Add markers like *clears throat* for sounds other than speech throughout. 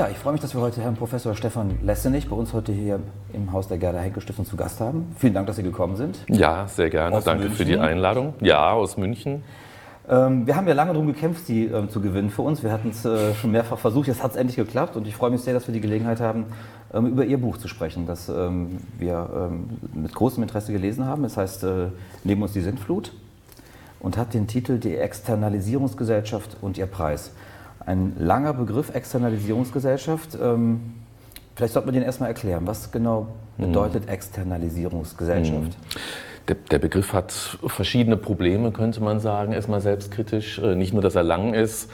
Ja, ich freue mich, dass wir heute Herrn Professor Stefan Lessenich bei uns heute hier im Haus der Gerda Henkel Stiftung zu Gast haben. Vielen Dank, dass Sie gekommen sind. Ja, sehr gerne. Aus Danke München. für die Einladung. Ja, aus München. Ähm, wir haben ja lange darum gekämpft, Sie ähm, zu gewinnen für uns. Wir hatten es äh, schon mehrfach versucht. Jetzt hat es endlich geklappt und ich freue mich sehr, dass wir die Gelegenheit haben, ähm, über Ihr Buch zu sprechen, das ähm, wir ähm, mit großem Interesse gelesen haben. Es heißt äh, Neben uns die Sintflut und hat den Titel Die Externalisierungsgesellschaft und ihr Preis ein langer Begriff, Externalisierungsgesellschaft. Ähm, vielleicht sollte man den erstmal erklären. Was genau bedeutet hm. Externalisierungsgesellschaft? Hm. Der, der, Begriff hat verschiedene Probleme, könnte man sagen, erstmal selbstkritisch. Äh, nicht nur, dass er lang ist,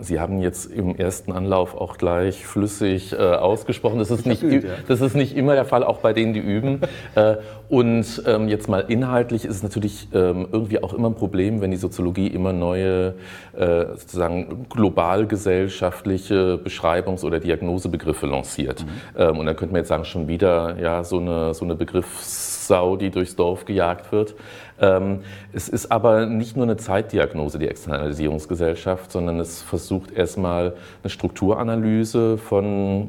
Sie haben jetzt im ersten Anlauf auch gleich flüssig äh, ausgesprochen. Das ist, nicht, gut, ja. das ist nicht immer der Fall, auch bei denen, die üben. äh, und ähm, jetzt mal inhaltlich ist es natürlich ähm, irgendwie auch immer ein Problem, wenn die Soziologie immer neue, äh, sozusagen global gesellschaftliche Beschreibungs- oder Diagnosebegriffe lanciert. Mhm. Ähm, und dann könnte man jetzt sagen, schon wieder ja, so eine, so eine Begriffssau, die durchs Dorf gejagt wird. Ähm, es ist aber nicht nur eine Zeitdiagnose, die Externalisierungsgesellschaft, sondern es versucht erstmal eine Strukturanalyse von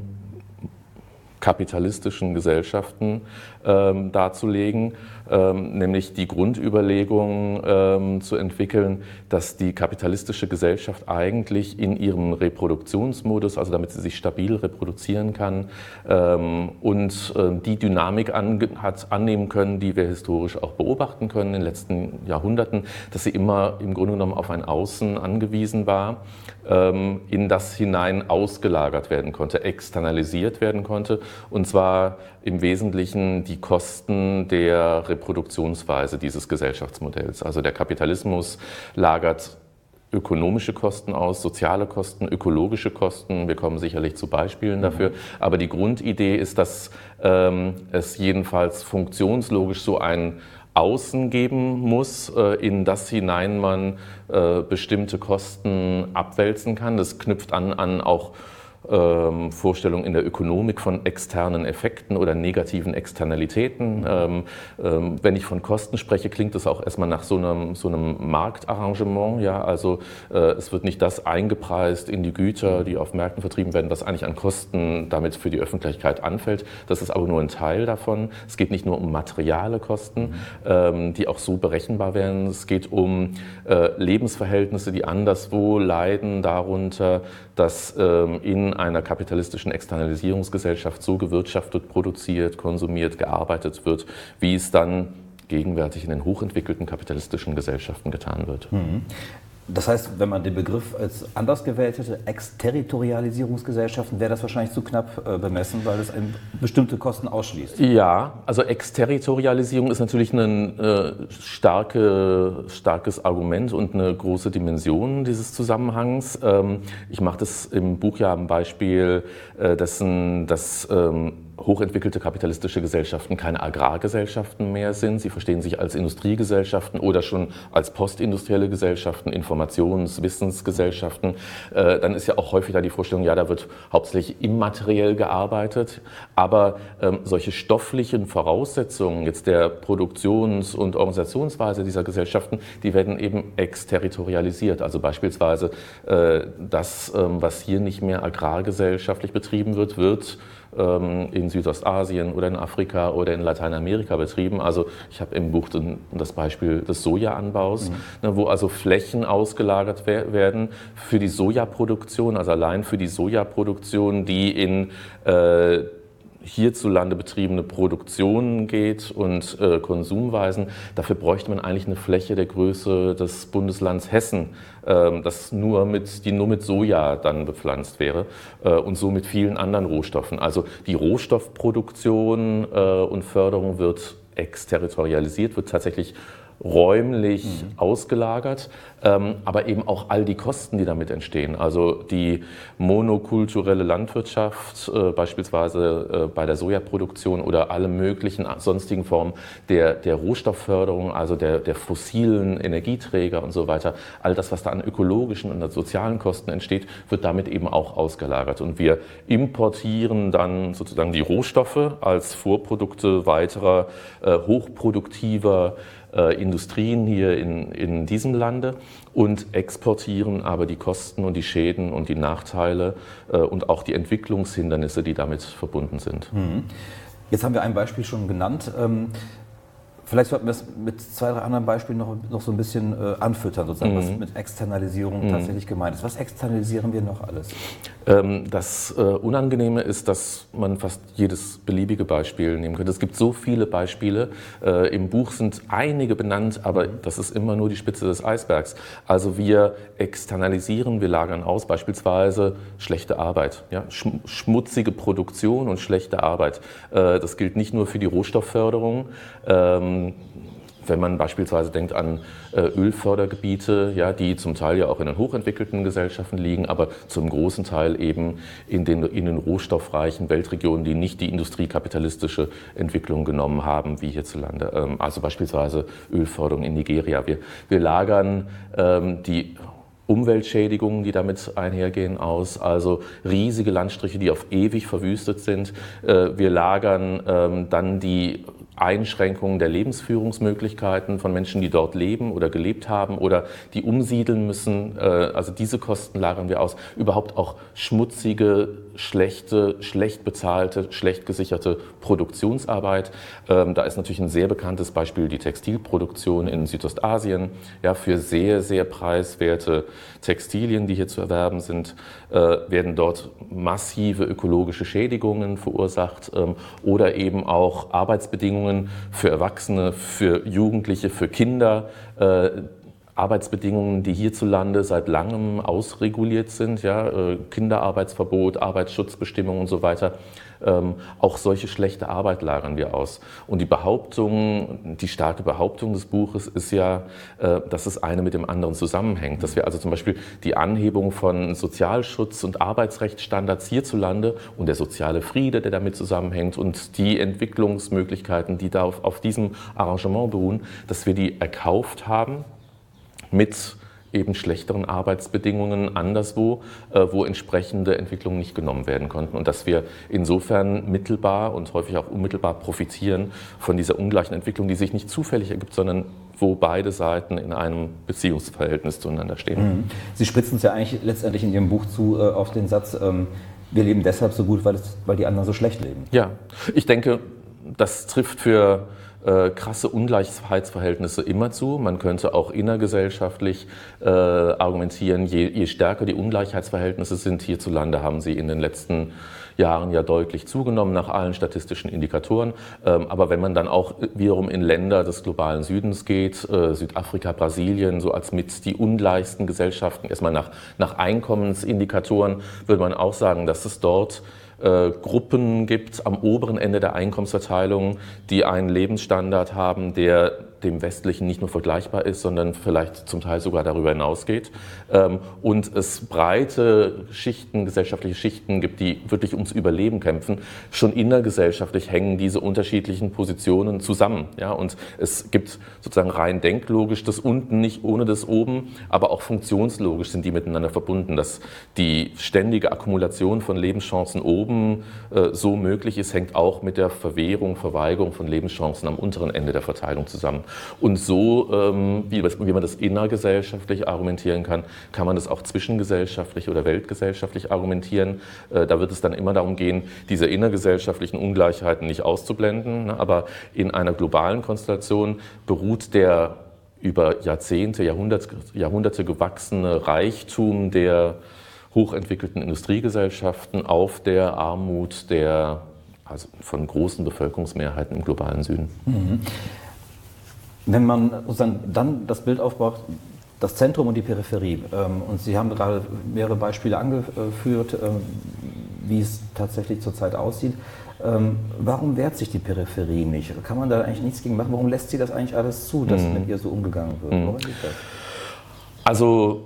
kapitalistischen Gesellschaften ähm, darzulegen, nämlich die Grundüberlegung ähm, zu entwickeln, dass die kapitalistische Gesellschaft eigentlich in ihrem Reproduktionsmodus, also damit sie sich stabil reproduzieren kann ähm, und die Dynamik an, hat annehmen können, die wir historisch auch beobachten können in den letzten Jahrhunderten, dass sie immer im Grunde genommen auf ein Außen angewiesen war, ähm, in das hinein ausgelagert werden konnte, externalisiert werden konnte. Und zwar im Wesentlichen die Kosten der Reproduktionsweise dieses Gesellschaftsmodells. Also der Kapitalismus lagert ökonomische Kosten aus, soziale Kosten, ökologische Kosten. Wir kommen sicherlich zu Beispielen dafür. Aber die Grundidee ist, dass ähm, es jedenfalls funktionslogisch so ein Außen geben muss, äh, in das hinein man äh, bestimmte Kosten abwälzen kann. Das knüpft an an auch ähm, Vorstellung in der Ökonomik von externen Effekten oder negativen Externalitäten. Ähm, ähm, wenn ich von Kosten spreche, klingt das auch erstmal nach so einem, so einem Marktarrangement. Ja? Also äh, es wird nicht das eingepreist in die Güter, die auf Märkten vertrieben werden, was eigentlich an Kosten damit für die Öffentlichkeit anfällt. Das ist aber nur ein Teil davon. Es geht nicht nur um materiale Kosten, ähm, die auch so berechenbar werden. Es geht um äh, Lebensverhältnisse, die anderswo leiden darunter, dass ähm, in einer kapitalistischen Externalisierungsgesellschaft so gewirtschaftet, produziert, konsumiert, gearbeitet wird, wie es dann gegenwärtig in den hochentwickelten kapitalistischen Gesellschaften getan wird. Mhm. Das heißt, wenn man den Begriff als anders gewählt hätte, Exterritorialisierungsgesellschaften, wäre das wahrscheinlich zu knapp äh, bemessen, weil es bestimmte Kosten ausschließt. Ja, also Exterritorialisierung ist natürlich ein äh, starke, starkes Argument und eine große Dimension dieses Zusammenhangs. Ähm, ich mache das im Buch ja am Beispiel äh, dessen, dass ähm, hochentwickelte kapitalistische Gesellschaften keine Agrargesellschaften mehr sind. Sie verstehen sich als Industriegesellschaften oder schon als postindustrielle Gesellschaften, Informations-, Wissensgesellschaften. Äh, dann ist ja auch häufig da die Vorstellung, ja, da wird hauptsächlich immateriell gearbeitet. Aber ähm, solche stofflichen Voraussetzungen jetzt der Produktions- und Organisationsweise dieser Gesellschaften, die werden eben exterritorialisiert. Also beispielsweise äh, das, ähm, was hier nicht mehr agrargesellschaftlich betrieben wird, wird in Südostasien oder in Afrika oder in Lateinamerika betrieben. Also ich habe im Buch das Beispiel des Sojaanbaus, mhm. Ne, wo also Flächen ausgelagert werden für die Sojaproduktion, also allein für die Sojaproduktion, die in äh, hierzulande betriebene Produktion geht und äh, Konsumweisen, dafür bräuchte man eigentlich eine Fläche der Größe des Bundeslands Hessen, äh, das nur mit, die nur mit Soja dann bepflanzt wäre äh, und so mit vielen anderen Rohstoffen. Also die Rohstoffproduktion äh, und Förderung wird exterritorialisiert, wird tatsächlich räumlich mhm. ausgelagert, ähm, aber eben auch all die Kosten, die damit entstehen. Also die monokulturelle Landwirtschaft, äh, beispielsweise äh, bei der Sojaproduktion oder alle möglichen sonstigen Formen der, der Rohstoffförderung, also der, der fossilen Energieträger und so weiter, all das, was da an ökologischen und an sozialen Kosten entsteht, wird damit eben auch ausgelagert. Und wir importieren dann sozusagen die Rohstoffe als Vorprodukte weiterer äh, hochproduktiver äh, Industrien hier in, in diesem Lande und exportieren aber die Kosten und die Schäden und die Nachteile äh, und auch die Entwicklungshindernisse, die damit verbunden sind. Mhm. Jetzt haben wir ein Beispiel schon genannt. Ähm, Vielleicht sollten wir es mit zwei, drei anderen Beispielen noch, noch so ein bisschen äh, anfüttern, sozusagen, mhm. was mit Externalisierung mhm. tatsächlich gemeint ist. Was externalisieren wir noch alles? Ähm, das äh, Unangenehme ist, dass man fast jedes beliebige Beispiel nehmen könnte. Es gibt so viele Beispiele. Äh, Im Buch sind einige benannt, aber mhm. das ist immer nur die Spitze des Eisbergs. Also wir externalisieren, wir lagern aus, beispielsweise schlechte Arbeit, ja? schmutzige Produktion und schlechte Arbeit. Äh, das gilt nicht nur für die Rohstoffförderung. Ähm, wenn man beispielsweise denkt an äh, Ölfördergebiete, ja, die zum Teil ja auch in den hochentwickelten Gesellschaften liegen, aber zum großen Teil eben in den, in den rohstoffreichen Weltregionen, die nicht die industriekapitalistische Entwicklung genommen haben, wie hierzulande. Ähm, also beispielsweise Ölförderung in Nigeria. Wir, wir lagern ähm, die Umweltschädigungen, die damit einhergehen, aus, also riesige Landstriche, die auf ewig verwüstet sind. Äh, wir lagern ähm, dann die Einschränkungen der Lebensführungsmöglichkeiten von Menschen, die dort leben oder gelebt haben oder die umsiedeln müssen. Äh, also diese Kosten lagern wir aus. Überhaupt auch schmutzige, schlechte, schlecht bezahlte, schlecht gesicherte Produktionsarbeit. Ähm, da ist natürlich ein sehr bekanntes Beispiel die Textilproduktion in Südostasien. Ja, für sehr, sehr preiswerte Textilien, die hier zu erwerben sind, äh, werden dort massive ökologische Schädigungen verursacht ähm, oder eben auch Arbeitsbedingungen für Erwachsene, für Jugendliche, für Kinder. Äh, Arbeitsbedingungen, die hierzulande seit langem ausreguliert sind, ja, äh, Kinderarbeitsverbot, Arbeitsschutzbestimmungen und so weiter. Ähm, auch solche schlechte Arbeit lagern wir aus. Und die Behauptung, die starke Behauptung des Buches ist ja, äh, dass es eine mit dem anderen zusammenhängt. Dass wir also zum Beispiel die Anhebung von Sozialschutz- und Arbeitsrechtsstandards hierzulande und der soziale Friede, der damit zusammenhängt und die Entwicklungsmöglichkeiten, die da auf, auf diesem Arrangement beruhen, dass wir die erkauft haben mit eben schlechteren Arbeitsbedingungen anderswo, äh, wo entsprechende Entwicklungen nicht genommen werden konnten. Und dass wir insofern mittelbar und häufig auch unmittelbar profitieren von dieser ungleichen Entwicklung, die sich nicht zufällig ergibt, sondern wo beide Seiten in einem Beziehungsverhältnis zueinander stehen. Mhm. Sie spritzen es ja eigentlich letztendlich in Ihrem Buch zu äh, auf den Satz, ähm, wir leben deshalb so gut, weil, es, weil die anderen so schlecht leben. Ja, ich denke, das trifft für äh, krasse Ungleichheitsverhältnisse immer zu. Man könnte auch innergesellschaftlich äh, argumentieren, je, je, stärker die Ungleichheitsverhältnisse sind hierzulande, haben sie in den letzten Jahren ja deutlich zugenommen nach allen statistischen Indikatoren. Ähm, aber wenn man dann auch wiederum in Länder des globalen Südens geht, äh, Südafrika, Brasilien, so als mit die ungleichsten Gesellschaften, erstmal nach, nach Einkommensindikatoren, würde man auch sagen, dass es dort äh, Gruppen gibt am oberen Ende der Einkommensverteilung, die einen Lebensstandard haben, der dem westlichen nicht nur vergleichbar ist, sondern vielleicht zum Teil sogar darüber hinausgeht. Ähm, und es breite Schichten, gesellschaftliche Schichten gibt, die wirklich ums Überleben kämpfen. Schon innergesellschaftlich hängen diese unterschiedlichen Positionen zusammen. Ja? Und es gibt sozusagen rein denklogisch das unten nicht ohne das oben, aber auch funktionslogisch sind die miteinander verbunden, dass die ständige Akkumulation von Lebenschancen oben äh, so möglich ist, hängt auch mit der Verwehrung, Verweigerung von Lebenschancen am unteren Ende der Verteilung zusammen. Und so, ähm, wie, wie man das innergesellschaftlich argumentieren kann, kann man das auch zwischengesellschaftlich oder weltgesellschaftlich argumentieren. Äh, da wird es dann immer darum gehen, diese innergesellschaftlichen Ungleichheiten nicht auszublenden. Ne? Aber in einer globalen Konstellation beruht der über Jahrzehnte, Jahrhunderte, Jahrhunderte gewachsene Reichtum der hochentwickelten Industriegesellschaften auf der Armut der also von großen Bevölkerungsmehrheiten im globalen Süden. Mhm. Wenn man dann das Bild aufbaut, das Zentrum und die Peripherie, ähm, und Sie haben gerade mehrere Beispiele angeführt, ähm, wie es tatsächlich zurzeit aussieht. Ähm, warum wehrt sich die Peripherie nicht? Kann man da eigentlich nichts gegen machen? Warum lässt sie das eigentlich alles zu, dass mhm. mit ihr so umgegangen wird? Mhm. Warum liegt das? Also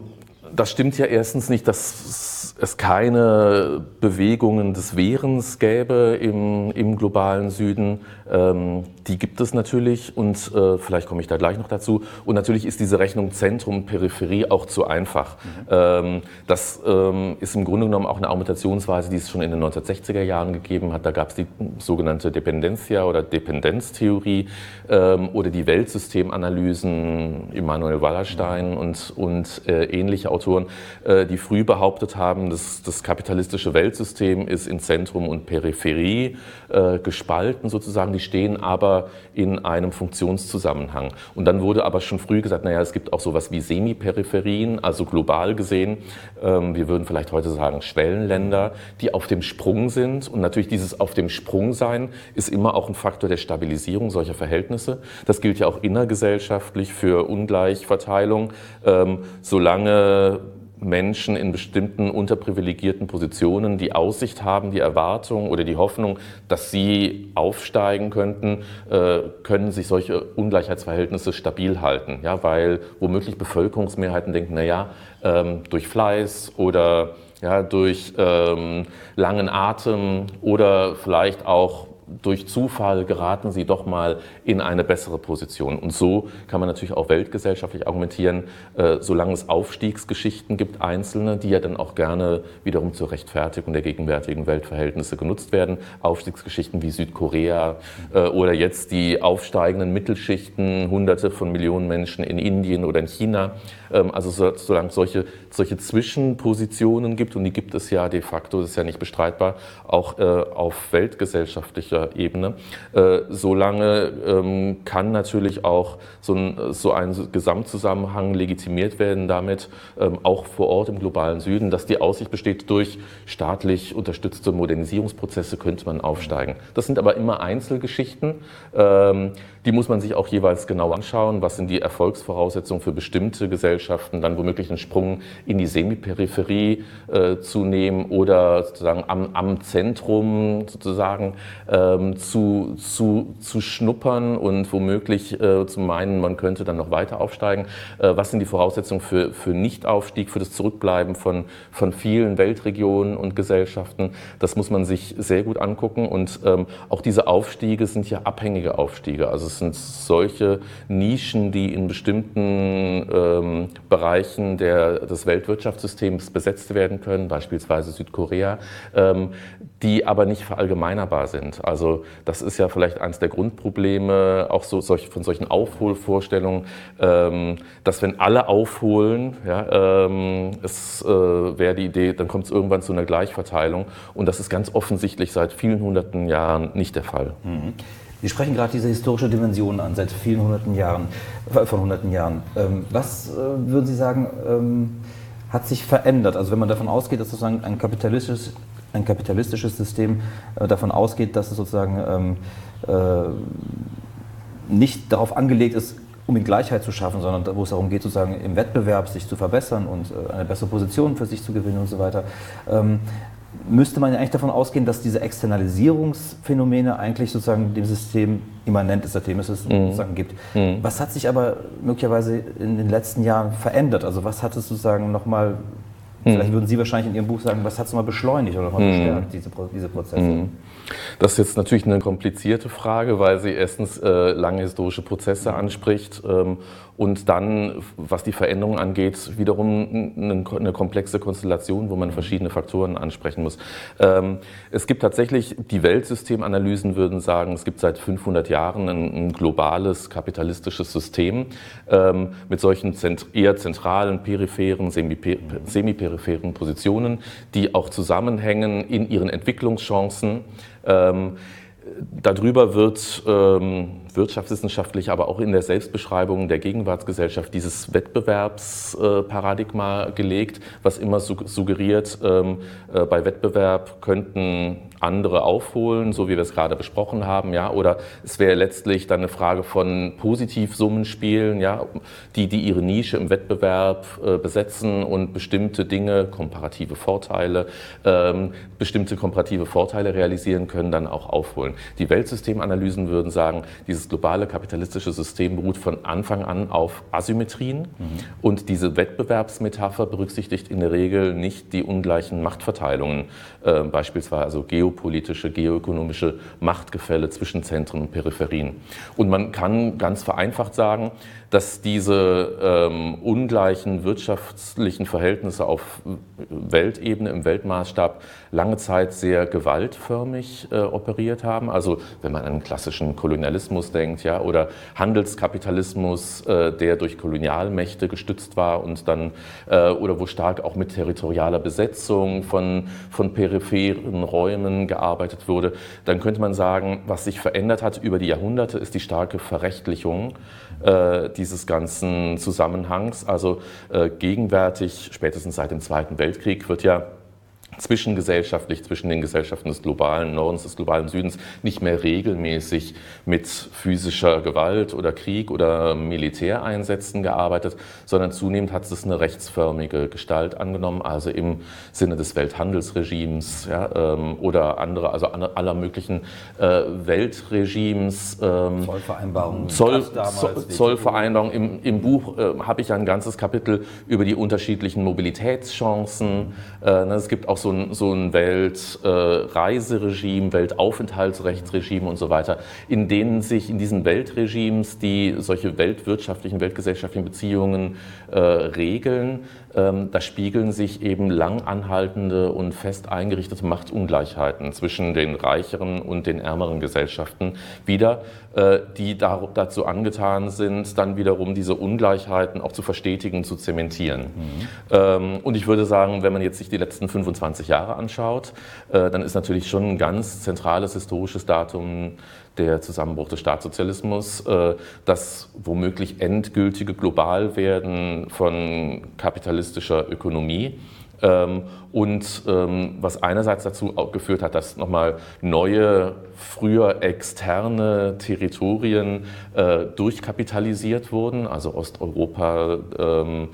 das stimmt ja erstens nicht, dass es keine Bewegungen des Wehrens gäbe im, im globalen Süden. Ähm, die gibt es natürlich und äh, vielleicht komme ich da gleich noch dazu. Und natürlich ist diese Rechnung Zentrum-Peripherie auch zu einfach. Mhm. Ähm, das ähm, ist im Grunde genommen auch eine Argumentationsweise, die es schon in den 1960er Jahren gegeben hat. Da gab es die sogenannte Dependencia oder Dependenztheorie ähm, oder die Weltsystemanalysen, Immanuel Wallerstein mhm. und, und äh, ähnliche Autoren, äh, die früh behauptet haben, dass das kapitalistische Weltsystem ist in Zentrum und Peripherie äh, gespalten sozusagen. Die stehen aber in einem Funktionszusammenhang. Und dann wurde aber schon früh gesagt, naja, es gibt auch sowas wie Semiperipherien, also global gesehen. Ähm, wir würden vielleicht heute sagen Schwellenländer, die auf dem Sprung sind. Und natürlich dieses auf dem Sprung sein ist immer auch ein Faktor der Stabilisierung solcher Verhältnisse. Das gilt ja auch innergesellschaftlich für Ungleichverteilung. Ähm, solange Menschen in bestimmten unterprivilegierten Positionen die Aussicht haben, die Erwartung oder die Hoffnung, dass sie aufsteigen könnten, äh, können sich solche Ungleichheitsverhältnisse stabil halten, ja, weil womöglich Bevölkerungsmehrheiten denken, na ja, ähm, durch Fleiß oder ja, durch ähm, langen Atem oder vielleicht auch durch Zufall geraten sie doch mal in eine bessere Position. Und so kann man natürlich auch weltgesellschaftlich argumentieren, äh, solange es Aufstiegsgeschichten gibt, einzelne, die ja dann auch gerne wiederum zur Rechtfertigung der gegenwärtigen Weltverhältnisse genutzt werden. Aufstiegsgeschichten wie Südkorea äh, oder jetzt die aufsteigenden Mittelschichten, Hunderte von Millionen Menschen in Indien oder in China. Ähm, also so, solange es solche, solche Zwischenpositionen gibt, und die gibt es ja de facto, das ist ja nicht bestreitbar, auch äh, auf weltgesellschaftlicher Ebene, äh, solange ähm, kann natürlich auch so ein, so ein Gesamtzusammenhang legitimiert werden damit, ähm, auch vor Ort im globalen Süden, dass die Aussicht besteht, durch staatlich unterstützte Modernisierungsprozesse könnte man aufsteigen. Das sind aber immer Einzelgeschichten. Die muss man sich auch jeweils genau anschauen. Was sind die Erfolgsvoraussetzungen für bestimmte Gesellschaften, dann womöglich einen Sprung in die Semiperipherie äh, zu nehmen oder sozusagen am, am Zentrum sozusagen ähm, zu, zu, zu schnuppern und womöglich äh, zu meinen, man könnte dann noch weiter aufsteigen. Äh, was sind die Voraussetzungen für, für Nichtaufstieg, für das Zurückbleiben von, von vielen Weltregionen und Gesellschaften? Das muss man sich sehr gut angucken und ähm, auch diese Aufstiege sind ja abhängige Aufstiege. Also es sind solche Nischen, die in bestimmten ähm, Bereichen der, des Weltwirtschaftssystems besetzt werden können, beispielsweise Südkorea, ähm, die aber nicht verallgemeinerbar sind. Also das ist ja vielleicht eines der Grundprobleme auch so, solch, von solchen Aufholvorstellungen, ähm, dass wenn alle aufholen, ja, ähm, es äh, wäre die Idee, dann kommt es irgendwann zu einer Gleichverteilung und das ist ganz offensichtlich seit vielen hunderten Jahren nicht der Fall. Mhm. Sie sprechen gerade diese historische Dimension an, seit vielen hunderten Jahren, äh, von hunderten Jahren. Ähm, was äh, würden Sie sagen, ähm, hat sich verändert? Also wenn man davon ausgeht, dass sozusagen ein kapitalistisches, ein kapitalistisches System äh, davon ausgeht, dass es sozusagen ähm, nicht darauf angelegt ist, um in Gleichheit zu schaffen, sondern wo es darum geht, sozusagen im Wettbewerb sich zu verbessern und eine bessere Position für sich zu gewinnen und so weiter müsste man ja eigentlich davon ausgehen, dass diese Externalisierungsphänomene eigentlich sozusagen dem System immanent ist, seitdem es es mhm. sozusagen gibt. Mhm. Was hat sich aber möglicherweise in den letzten Jahren verändert? Also was hat es sozusagen nochmal, mhm. vielleicht würden Sie wahrscheinlich in Ihrem Buch sagen, was hat es nochmal beschleunigt oder nochmal mhm. bestärkt, diese, diese Prozesse? Mhm. Das ist jetzt natürlich eine komplizierte Frage, weil sie erstens äh, lange historische Prozesse anspricht ähm, und dann, was die Veränderungen angeht, wiederum eine, komplexe Konstellation, wo man verschiedene Faktoren ansprechen muss. Ähm, es gibt tatsächlich, die Weltsystemanalysen würden sagen, es gibt seit 500 Jahren ein, globales kapitalistisches System ähm, mit solchen eher zentralen, peripheren, semiperipheren Positionen, die auch zusammenhängen in ihren Entwicklungschancen. Ähm, darüber wird wirtschaftswissenschaftlich, aber auch in der Selbstbeschreibung der Gegenwartsgesellschaft dieses Wettbewerbsparadigma gelegt, was immer suggeriert, ähm, äh, bei Wettbewerb könnten andere aufholen, so wie wir es gerade besprochen haben, ja, oder es wäre letztlich dann eine Frage von Positivsummenspielen, ja, die, die ihre Nische im Wettbewerb äh, besetzen und bestimmte Dinge, komparative Vorteile, ähm, bestimmte komparative Vorteile realisieren können, dann auch aufholen. Die Weltsystemanalysen würden sagen, dieses globale kapitalistische System beruht von Anfang an auf Asymmetrien mhm. und diese Wettbewerbsmetapher berücksichtigt in der Regel nicht die ungleichen Machtverteilungen, äh, beispielsweise also Geo geopolitische, geoökonomische Machtgefälle zwischen Zentren und Peripherien. Und man kann ganz vereinfacht sagen, dass diese ähm, ungleichen wirtschaftlichen Verhältnisse auf Weltebene, im Weltmaßstab lange Zeit sehr gewaltförmig äh, operiert haben. Also wenn man an klassischen Kolonialismus denkt, ja, oder Handelskapitalismus, äh, der durch Kolonialmächte gestützt war und dann, äh, oder wo stark auch mit territorialer Besetzung von, von peripheren Räumen gearbeitet wurde, dann könnte man sagen, was sich verändert hat über die Jahrhunderte, ist die starke Verrechtlichung äh, dieses ganzen Zusammenhangs. Also äh, gegenwärtig, spätestens seit dem Zweiten Weltkrieg, wird ja zwischengesellschaftlich, zwischen den Gesellschaften des globalen Nordens, des globalen Südens nicht mehr regelmäßig mit physischer Gewalt oder Krieg oder Militäreinsätzen gearbeitet, sondern zunehmend hat es eine rechtsförmige Gestalt angenommen, also im Sinne des Welthandelsregimes ja, ähm, oder andere, also aller möglichen äh, Weltregimes. Ähm, Zollvereinbarungen. Zoll, Zollvereinbarungen. Im, Im, Buch äh, habe ich ein ganzes Kapitel über die unterschiedlichen Mobilitätschancen. Äh, es gibt auch so ein, so ein Weltreiseregime, äh, Weltaufenthaltsrechtsregime und so weiter, in denen sich in diesen Weltregimes, die solche weltwirtschaftlichen, weltgesellschaftlichen Beziehungen äh, regeln, ähm, da spiegeln sich eben lang anhaltende und fest eingerichtete Machtungleichheiten zwischen den reicheren und den ärmeren Gesellschaften wieder, die dazu angetan sind, dann wiederum diese Ungleichheiten auch zu verstetigen, zu zementieren. Mhm. Ähm, und ich würde sagen, wenn man jetzt sich die letzten 25 Jahre anschaut, äh, dann ist natürlich schon ein ganz zentrales historisches Datum der Zusammenbruch des Staatssozialismus, äh, das womöglich endgültige Globalwerden von kapitalistischer Ökonomie und ähm, was einerseits dazu geführt hat, dass nochmal neue, früher externe Territorien äh, durchkapitalisiert wurden, also Osteuropa, ähm,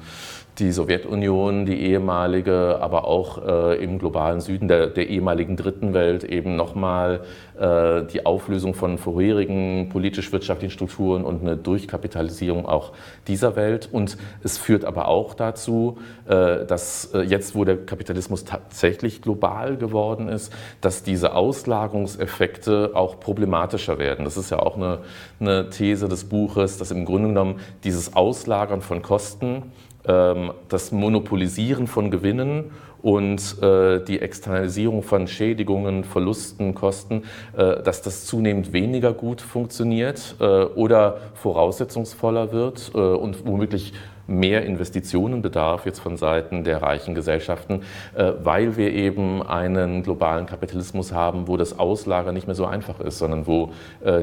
die Sowjetunion, die ehemalige, aber auch äh, im globalen Süden der, der, ehemaligen Dritten Welt eben nochmal äh, die Auflösung von vorherigen politisch-wirtschaftlichen Strukturen und eine Durchkapitalisierung auch dieser Welt. Und es führt aber auch dazu, äh, dass äh, jetzt, wo der Kapitalismus tatsächlich global geworden ist, dass diese Auslagerungseffekte auch problematischer werden. Das ist ja auch eine, eine These des Buches, dass im Grunde genommen dieses Auslagern von Kosten das Monopolisieren von Gewinnen und äh, die Externalisierung von Schädigungen, Verlusten, Kosten, äh, dass das zunehmend weniger gut funktioniert äh, oder voraussetzungsvoller wird und womöglich mehr Investitionen bedarf jetzt von Seiten der reichen Gesellschaften, weil wir eben einen globalen Kapitalismus haben, wo das Auslagern nicht mehr so einfach ist, sondern wo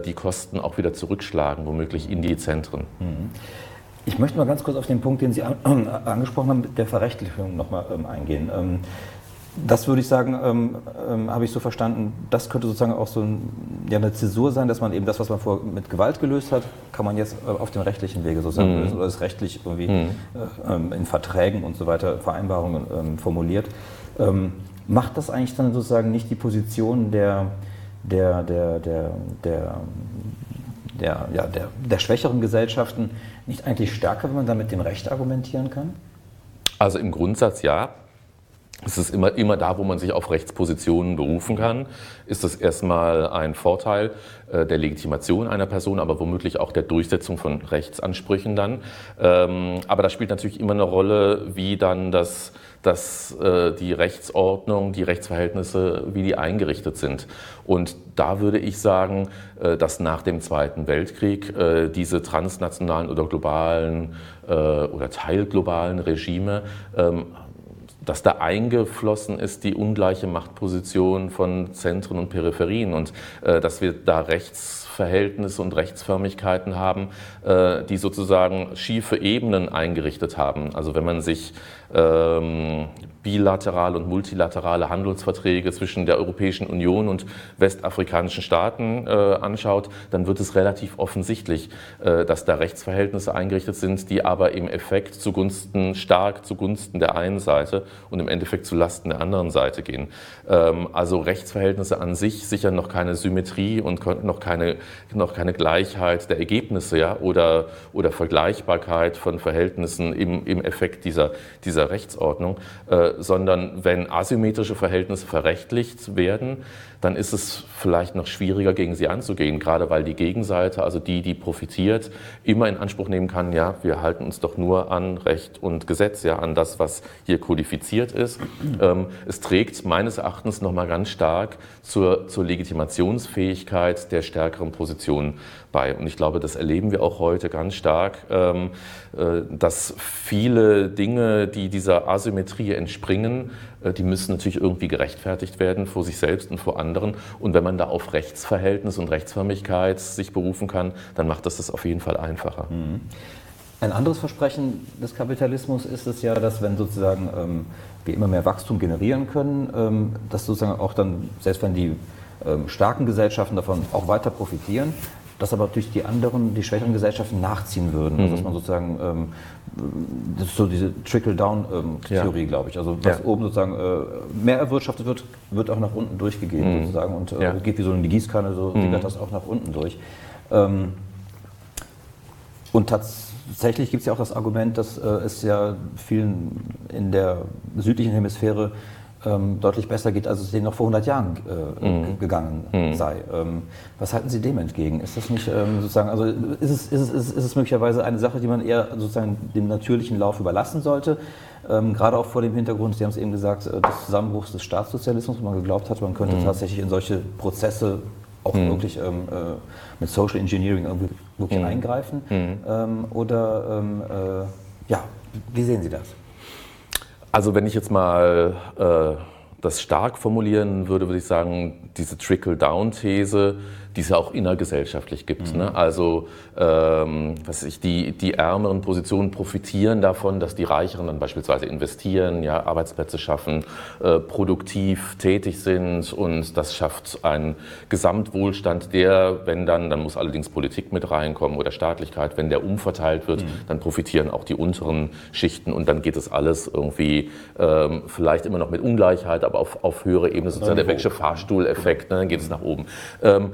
die Kosten auch wieder zurückschlagen, womöglich in die Zentren. Mhm. Ich möchte mal ganz kurz auf den Punkt, den Sie an, äh, *clears throat* angesprochen haben, der Verrechtlichung nochmal ähm, eingehen. Ähm, das würde ich sagen, ähm, ähm, habe ich so verstanden, das könnte sozusagen auch so ein, ja, eine Zäsur sein, dass man eben das, was man vorher mit Gewalt gelöst hat, kann man jetzt äh, auf dem rechtlichen Wege sozusagen mhm. lösen oder ist rechtlich irgendwie mhm. äh, ähm, in Verträgen und so weiter, Vereinbarungen ähm, formuliert. macht das eigentlich dann sozusagen nicht die Position der, der, der, der, der der, ja, der, der schwächeren Gesellschaften nicht eigentlich stärker, wenn man da mit dem Recht argumentieren kann? Also im Grundsatz ja. Es ist immer, immer da, wo man sich auf Rechtspositionen berufen kann, ist das erstmal ein Vorteil äh, der Legitimation einer Person, aber womöglich auch der Durchsetzung von Rechtsansprüchen dann. Ähm, aber da spielt natürlich immer eine Rolle, wie dann das dass äh, die Rechtsordnung, die Rechtsverhältnisse, wie die eingerichtet sind. Und da würde ich sagen, äh, dass nach dem Zweiten Weltkrieg äh, diese transnationalen oder globalen äh, oder teilglobalen Regime ähm, dass da eingeflossen ist die ungleiche Machtposition von Zentren und Peripherien und äh, dass wir da Rechtsverhältnisse und Rechtsförmigkeiten haben, äh, die sozusagen schiefe Ebenen eingerichtet haben. Also wenn man sich ähm, bilaterale und multilaterale Handelsverträge zwischen der Europäischen Union und westafrikanischen Staaten äh, anschaut, dann wird es relativ offensichtlich, äh, dass da Rechtsverhältnisse eingerichtet sind, die aber im Effekt zugunsten, stark zugunsten der einen Seite und im Endeffekt zulasten der anderen Seite gehen. Ähm, also Rechtsverhältnisse an sich sichern noch keine Symmetrie und noch keine, noch keine Gleichheit der Ergebnisse ja, oder, oder Vergleichbarkeit von Verhältnissen im, im Effekt dieser, dieser Rechtsordnung. Äh, sondern wenn asymmetrische Verhältnisse verrechtlicht werden, dann ist es vielleicht noch schwieriger, gegen sie anzugehen, gerade weil die Gegenseite, also die, die profitiert, immer in Anspruch nehmen kann, ja, wir halten uns doch nur an Recht und Gesetz, ja, an das, was hier kodifiziert ist. Ähm, es trägt meines Erachtens nochmal ganz stark zur, zur Legitimationsfähigkeit der stärkeren Position bei. Und ich glaube, das erleben wir auch heute ganz stark, ähm, äh, dass viele Dinge, die dieser Asymmetrie entspringen, äh, die müssen natürlich irgendwie gerechtfertigt werden vor sich selbst und vor anderen. Und wenn man da auf Rechtsverhältnis und Rechtsförmigkeit sich berufen kann, dann macht das das auf jeden Fall einfacher. Mhm. Ein anderes Versprechen des Kapitalismus ist es ja, dass wenn sozusagen ähm, wir immer mehr Wachstum generieren können, ähm, dass sozusagen auch dann, selbst wenn die ähm, starken Gesellschaften davon auch weiter profitieren, dass aber natürlich die anderen, die schwächeren Gesellschaften nachziehen würden. Also, mhm. Also dass man sozusagen, ähm, das ist so diese Trickle-Down-Theorie, ähm, ja. glaube ich. Also was ja. oben sozusagen äh, mehr erwirtschaftet wird, wird auch nach unten durchgegeben mhm. sozusagen und äh, geht wie so eine Gießkanne, so mhm. das auch nach unten durch. Ähm, und tatsächlich gibt es ja auch das Argument, dass äh, es ja vielen in der südlichen Hemisphäre ähm, deutlich besser geht, als es denen noch vor 100 Jahren äh, mhm. gegangen mhm. sei. Ähm, was halten Sie dem entgegen? Ist das nicht ähm, sozusagen, also ist es, ist, es, ist es möglicherweise eine Sache, die man eher sozusagen dem natürlichen Lauf überlassen sollte? Ähm, gerade auch vor dem Hintergrund, Sie haben es eben gesagt, äh, des Zusammenbruchs des Staatssozialismus, wo man geglaubt hat, man könnte mhm. tatsächlich in solche Prozesse auch mhm. wirklich ähm, äh, mit Social Engineering irgendwie wirklich mhm. eingreifen? Mhm. Ähm, oder äh, ja, wie sehen Sie das? Also wenn ich jetzt mal äh, das stark formulieren würde, würde ich sagen, diese Trickle-Down-These, die es ja auch innergesellschaftlich gibt. Mhm. Ne? Also ähm, was ich, die, die ärmeren Positionen profitieren davon, dass die Reicheren dann beispielsweise investieren, ja, Arbeitsplätze schaffen, äh, produktiv tätig sind und das schafft einen Gesamtwohlstand, der, wenn dann, dann muss allerdings Politik mit reinkommen oder Staatlichkeit, wenn der umverteilt wird, mhm. dann profitieren auch die unteren Schichten und dann geht es alles irgendwie ähm, vielleicht immer noch mit Ungleichheit, aber auf, auf höhere Ebene, sozusagen der Becksche Fahrstuhleffekt, ne, dann geht es nach oben. Ähm,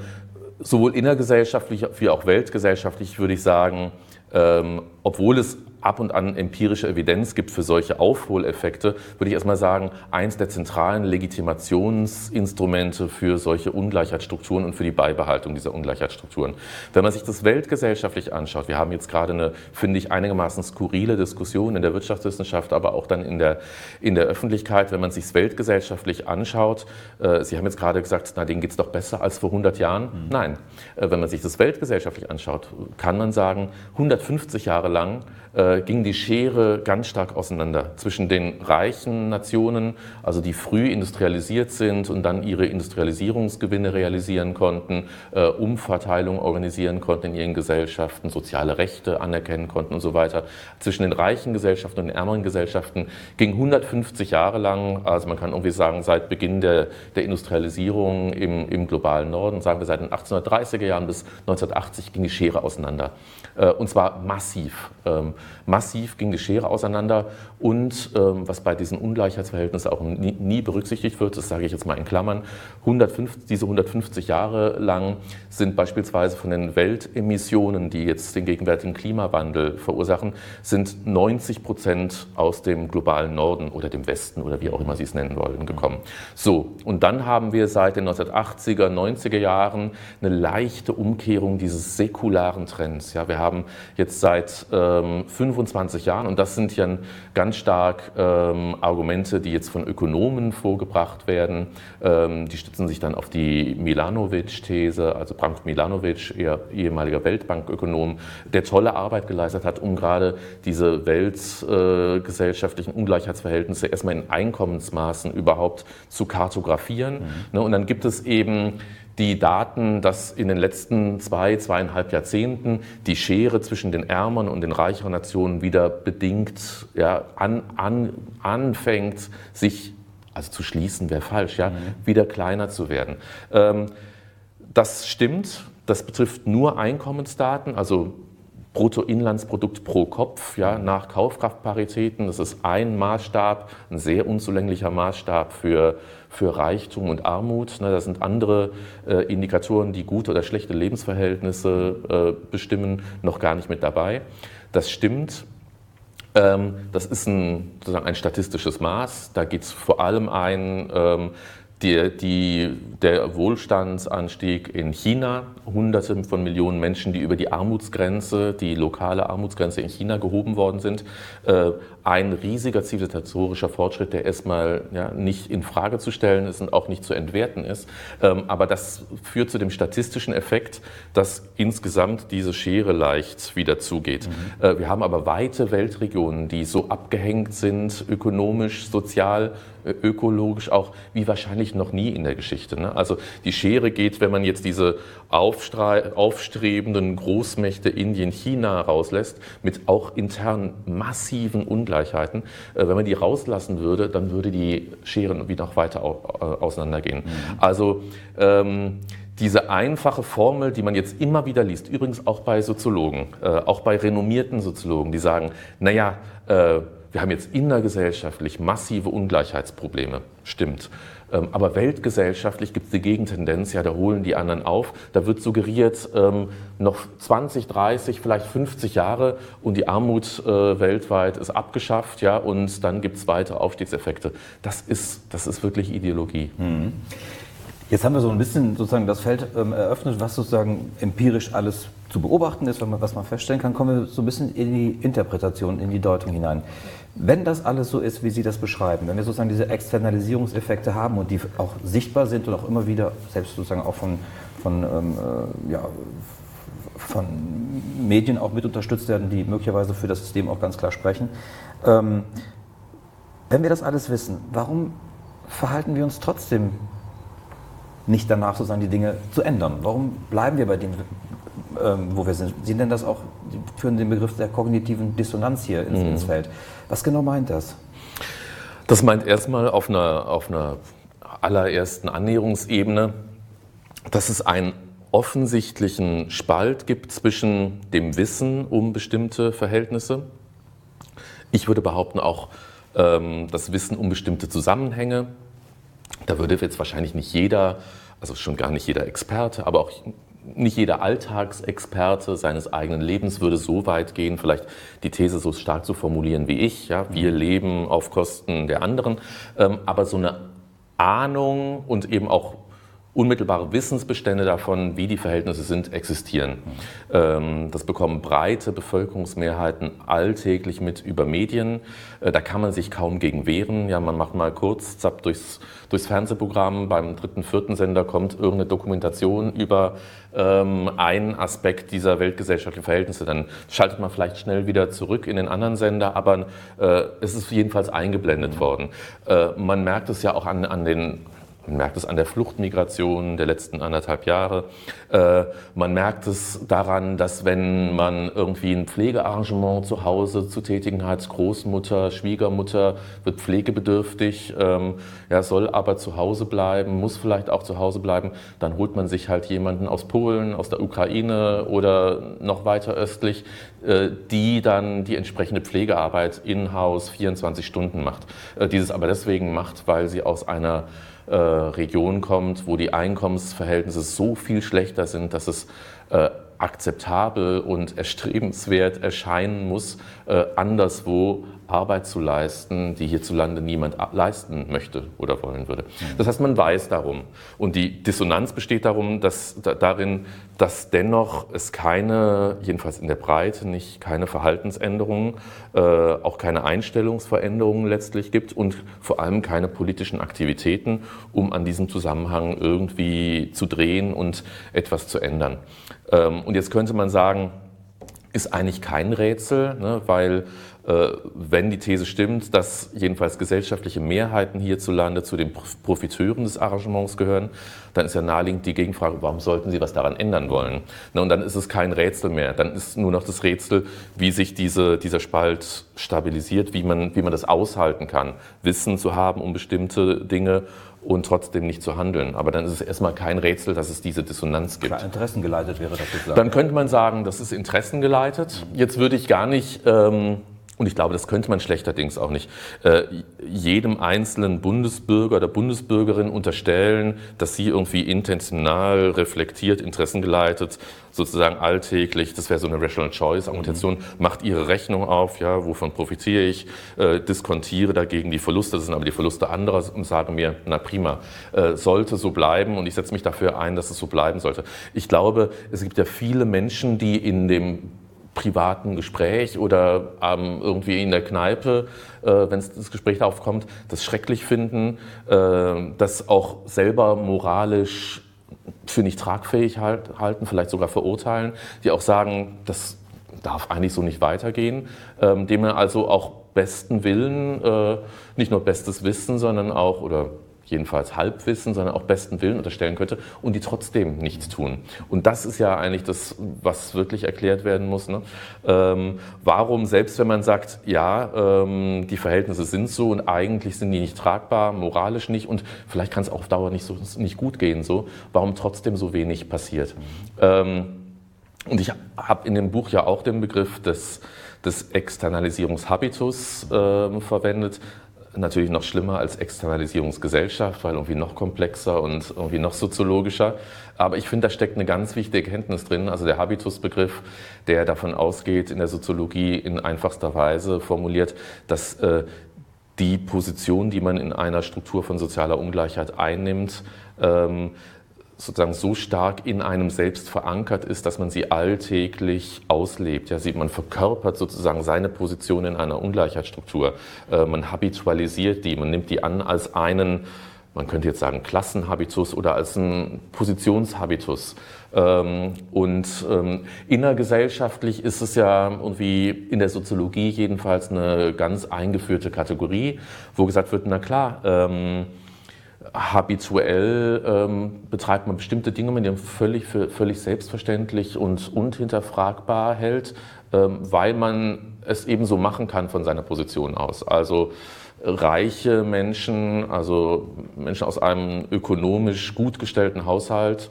sowohl innergesellschaftlich wie auch weltgesellschaftlich würde ich sagen, ähm, obwohl es ab und an empirische Evidenz gibt für solche Aufholeffekte, würde ich erstmal sagen, eins der zentralen Legitimationsinstrumente für solche Ungleichheitsstrukturen und für die Beibehaltung dieser Ungleichheitsstrukturen. Wenn man sich das weltgesellschaftlich anschaut, wir haben jetzt gerade eine, finde ich, einigermaßen skurrile Diskussion in der Wirtschaftswissenschaft, aber auch dann in der, in der Öffentlichkeit, wenn man sich es weltgesellschaftlich anschaut, äh, Sie haben jetzt gerade gesagt, na, denen geht es doch besser als vor 100 Jahren. Mhm. Nein, äh, wenn man sich das weltgesellschaftlich anschaut, kann man sagen, 150 Jahre lang äh, ging die Schere ganz stark auseinander zwischen den reichen Nationen, also die früh industrialisiert sind und dann ihre Industrialisierungsgewinne realisieren konnten, äh, Umverteilung organisieren konnten in ihren Gesellschaften, soziale Rechte anerkennen konnten und so weiter. Zwischen den reichen Gesellschaften und den ärmeren Gesellschaften ging 150 Jahre lang, also man kann irgendwie sagen, seit Beginn der, der Industrialisierung im, im globalen Norden, sagen wir seit den 1830er Jahren bis 1980 ging die Schere auseinander. Äh, und zwar massiv. Ähm, massiv ging die Schere auseinander und ähm, was bei diesen Ungleichheitsverhältnissen auch nie, nie, berücksichtigt wird, das sage ich jetzt mal in Klammern, 150, diese 150 Jahre lang sind beispielsweise von den Weltemissionen, die jetzt den gegenwärtigen Klimawandel verursachen, sind 90 Prozent aus dem globalen Norden oder dem Westen oder wie auch immer Sie es nennen wollen, gekommen. So, und dann haben wir seit den 1980er, 90er Jahren eine leichte Umkehrung dieses säkularen Trends. Ja, wir haben jetzt seit ähm, 25 Jahren, und das sind ja ganz stark ähm, Argumente, die jetzt von Ökonomen vorgebracht werden, ähm, die stützen sich dann auf die Milanovic-These, also Branko Milanovic, ehemaliger Weltbankökonom, der tolle Arbeit geleistet hat, um gerade diese weltgesellschaftlichen äh, Ungleichheitsverhältnisse erstmal in Einkommensmaßen überhaupt zu kartografieren. Mhm. Ne, und dann gibt es eben die Daten, dass in den letzten zwei, zweieinhalb Jahrzehnten die Schere zwischen den ärmeren und den reicheren Nationen wieder bedingt ja, an, an, anfängt, sich, also zu schließen wäre falsch, ja, mhm. wieder kleiner zu werden. Ähm, das stimmt, das betrifft nur Einkommensdaten, also Bruttoinlandsprodukt pro Kopf ja, nach Kaufkraftparitäten. Das ist ein Maßstab, ein sehr unzulänglicher Maßstab für, für Reichtum und Armut. Ne, das sind andere äh, Indikatoren, die gute oder schlechte Lebensverhältnisse äh, bestimmen, noch gar nicht mit dabei. Das stimmt. Ähm, das ist ein, sozusagen ein statistisches Maß. Da geht es vor allem ein, ähm, die, die, der Wohlstandsanstieg in China, Hunderte von Millionen Menschen, die über die Armutsgrenze, die lokale Armutsgrenze in China gehoben worden sind, äh, ein riesiger zivilisatorischer Fortschritt, der erstmal ja, nicht in Frage zu stellen ist und auch nicht zu entwerten ist. Ähm, aber das führt zu dem statistischen Effekt, dass insgesamt diese Schere leicht wieder zugeht. Mhm. Äh, wir haben aber weite Weltregionen, die so abgehängt sind, ökonomisch, sozial, ökologisch auch, wie wahrscheinlich noch nie in der Geschichte. Ne? Also die Schere geht, wenn man jetzt diese aufstrebenden Großmächte Indien, China rauslässt, mit auch intern massiven Ungleichheiten. Äh, wenn man die rauslassen würde, dann würde die Schere wieder noch weiter äh, auseinandergehen. Mhm. Also ähm, diese einfache Formel, die man jetzt immer wieder liest, übrigens auch bei Soziologen, äh, auch bei renommierten Soziologen, die sagen, naja, äh, wir haben jetzt innergesellschaftlich massive Ungleichheitsprobleme. Stimmt. Ähm, aber weltgesellschaftlich gibt es die Gegentendenz, ja, da holen die anderen auf. Da wird suggeriert, ähm, noch 20, 30, vielleicht 50 Jahre und die Armut äh, weltweit ist abgeschafft, ja, und dann gibt es weitere Aufstiegseffekte. Das ist, das ist wirklich Ideologie. Mhm. Jetzt haben wir so ein bisschen sozusagen das Feld ähm, eröffnet, was sozusagen empirisch alles zu beobachten ist, was man feststellen kann, kommen wir so ein bisschen in die Interpretation, in die Deutung hinein. Wenn das alles so ist, wie Sie das beschreiben, wenn wir sozusagen diese Externalisierungseffekte haben und die auch sichtbar sind und auch immer wieder, selbst sozusagen auch von, von, ähm, äh, ja, von Medien auch mit unterstützt werden, die möglicherweise für das System auch ganz klar sprechen. Ähm, wenn wir das alles wissen, warum verhalten wir uns trotzdem nicht danach sozusagen die Dinge zu ändern? Warum bleiben wir bei dem, ähm, wo wir sind? Sie nennen das auch, Sie führen den Begriff der kognitiven Dissonanz hier ins, mhm. ins Feld. Was genau meint das? Das meint erstmal auf einer, auf einer allerersten Annäherungsebene, dass es einen offensichtlichen Spalt gibt zwischen dem Wissen um bestimmte Verhältnisse. Ich würde behaupten auch ähm, das Wissen um bestimmte Zusammenhänge. Da würde jetzt wahrscheinlich nicht jeder, also schon gar nicht jeder Experte, aber auch nicht jeder Alltagsexperte seines eigenen Lebens würde so weit gehen, vielleicht die These so stark zu formulieren wie ich. Ja, wir leben auf Kosten der anderen, ähm, aber so eine Ahnung und eben auch unmittelbare Wissensbestände davon, wie die Verhältnisse sind, existieren. Ähm, das bekommen breite Bevölkerungsmehrheiten alltäglich mit über Medien. Äh, da kann man sich kaum gegen wehren. Ja, man macht mal kurz, zappt durchs, durchs Fernsehprogramm, beim dritten, vierten Sender kommt irgendeine Dokumentation über ähm, einen Aspekt dieser weltgesellschaftlichen Verhältnisse. Dann schaltet man vielleicht schnell wieder zurück in den anderen Sender, aber äh, es ist jedenfalls eingeblendet mhm. worden. Äh, man merkt es ja auch an, an den man merkt es an der Fluchtmigration der letzten anderthalb Jahre. Äh, man merkt es daran, dass wenn man irgendwie ein Pflegearrangement zu Hause zu tätigen hat, Großmutter, Schwiegermutter wird pflegebedürftig, ähm, ja, soll aber zu Hause bleiben, muss vielleicht auch zu Hause bleiben, dann holt man sich halt jemanden aus Polen, aus der Ukraine oder noch weiter östlich, äh, die dann die entsprechende Pflegearbeit in-house 24 Stunden macht. Äh, dieses aber deswegen macht, weil sie aus einer äh, Region kommt, wo die Einkommensverhältnisse so viel schlechter sind, dass es äh, akzeptabel und erstrebenswert erscheinen muss, anderswo Arbeit zu leisten, die hierzulande niemand leisten möchte oder wollen würde. Das heißt, man weiß darum. Und die Dissonanz besteht darum, dass, darin, dass dennoch es keine, jedenfalls in der Breite nicht, keine Verhaltensänderungen, äh, auch keine Einstellungsveränderungen letztlich gibt und vor allem keine politischen Aktivitäten, um an diesem Zusammenhang irgendwie zu drehen und etwas zu ändern. Ähm, und jetzt könnte man sagen, ist eigentlich kein Rätsel, ne, weil äh, wenn die These stimmt, dass jedenfalls gesellschaftliche Mehrheiten hierzulande zu den Profiteuren des Arrangements gehören, dann ist ja naheliegend die Gegenfrage, warum sollten sie was daran ändern wollen? Na, und dann ist es kein Rätsel mehr. Dann ist nur noch das Rätsel, wie sich diese, dieser Spalt stabilisiert, wie man, wie man das aushalten kann, Wissen zu haben um bestimmte Dinge und trotzdem nicht zu handeln. Aber dann ist es erstmal kein Rätsel, dass es diese Dissonanz gibt. Klar, interessengeleitet wäre das sozusagen. Dann könnte man sagen, das ist interessengeleitet. Jetzt würde ich gar nicht ähm, und ich glaube, das könnte man schlechterdings auch nicht äh, jedem einzelnen Bundesbürger oder Bundesbürgerin unterstellen, dass sie irgendwie intentional, reflektiert, interessengeleitet, sozusagen alltäglich, das wäre so eine Rational Choice Argumentation, mhm. macht ihre Rechnung auf, ja, wovon profitiere ich, äh, diskontiere dagegen die Verluste, das sind aber die Verluste anderer und sage mir, na prima, äh, sollte so bleiben und ich setze mich dafür ein, dass es so bleiben sollte. Ich glaube, es gibt ja viele Menschen, die in dem privaten Gespräch oder ähm, irgendwie in der Kneipe, äh, wenn das Gespräch aufkommt, das schrecklich finden, äh, das auch selber moralisch für nicht tragfähig halt, halten, vielleicht sogar verurteilen, die auch sagen, das darf eigentlich so nicht weitergehen, ähm, dem man also auch besten Willen, äh, nicht nur bestes Wissen, sondern auch, oder jedenfalls Halbwissen, sondern auch besten Willen unterstellen könnte und die trotzdem nichts tun. Und das ist ja eigentlich das, was wirklich erklärt werden muss. Ne? Ähm, warum, selbst wenn man sagt, ja, ähm, die Verhältnisse sind so und eigentlich sind die nicht tragbar, moralisch nicht und vielleicht kann es auf Dauer nicht, so, nicht gut gehen, so, warum trotzdem so wenig passiert? Ähm, und ich habe in dem Buch ja auch den Begriff des, des Externalisierungshabitus äh, verwendet natürlich noch schlimmer als Externalisierungsgesellschaft, weil irgendwie noch komplexer und irgendwie noch soziologischer. Aber ich finde, da steckt eine ganz wichtige Erkenntnis drin, also der Habitusbegriff, der davon ausgeht, in der Soziologie in einfachster Weise formuliert, dass äh, die Position, die man in einer Struktur von sozialer Ungleichheit einnimmt, ähm, sozusagen so stark in einem selbst verankert ist, dass man sie alltäglich auslebt. Ja, man verkörpert sozusagen seine Position in einer Ungleichheitsstruktur. Äh, man habitualisiert die, man nimmt die an als einen, man könnte jetzt sagen Klassenhabitus oder als einen Positionshabitus. Ähm, und ähm, innergesellschaftlich ist es ja irgendwie in der Soziologie jedenfalls eine ganz eingeführte Kategorie, wo gesagt wird, na klar, ähm, habituell ähm, betreibt man bestimmte Dinge, die man völlig, für völlig selbstverständlich und unhinterfragbar hält, ähm, weil man es eben so machen kann von seiner Position aus. Also reiche Menschen, also Menschen aus einem ökonomisch gut gestellten Haushalt,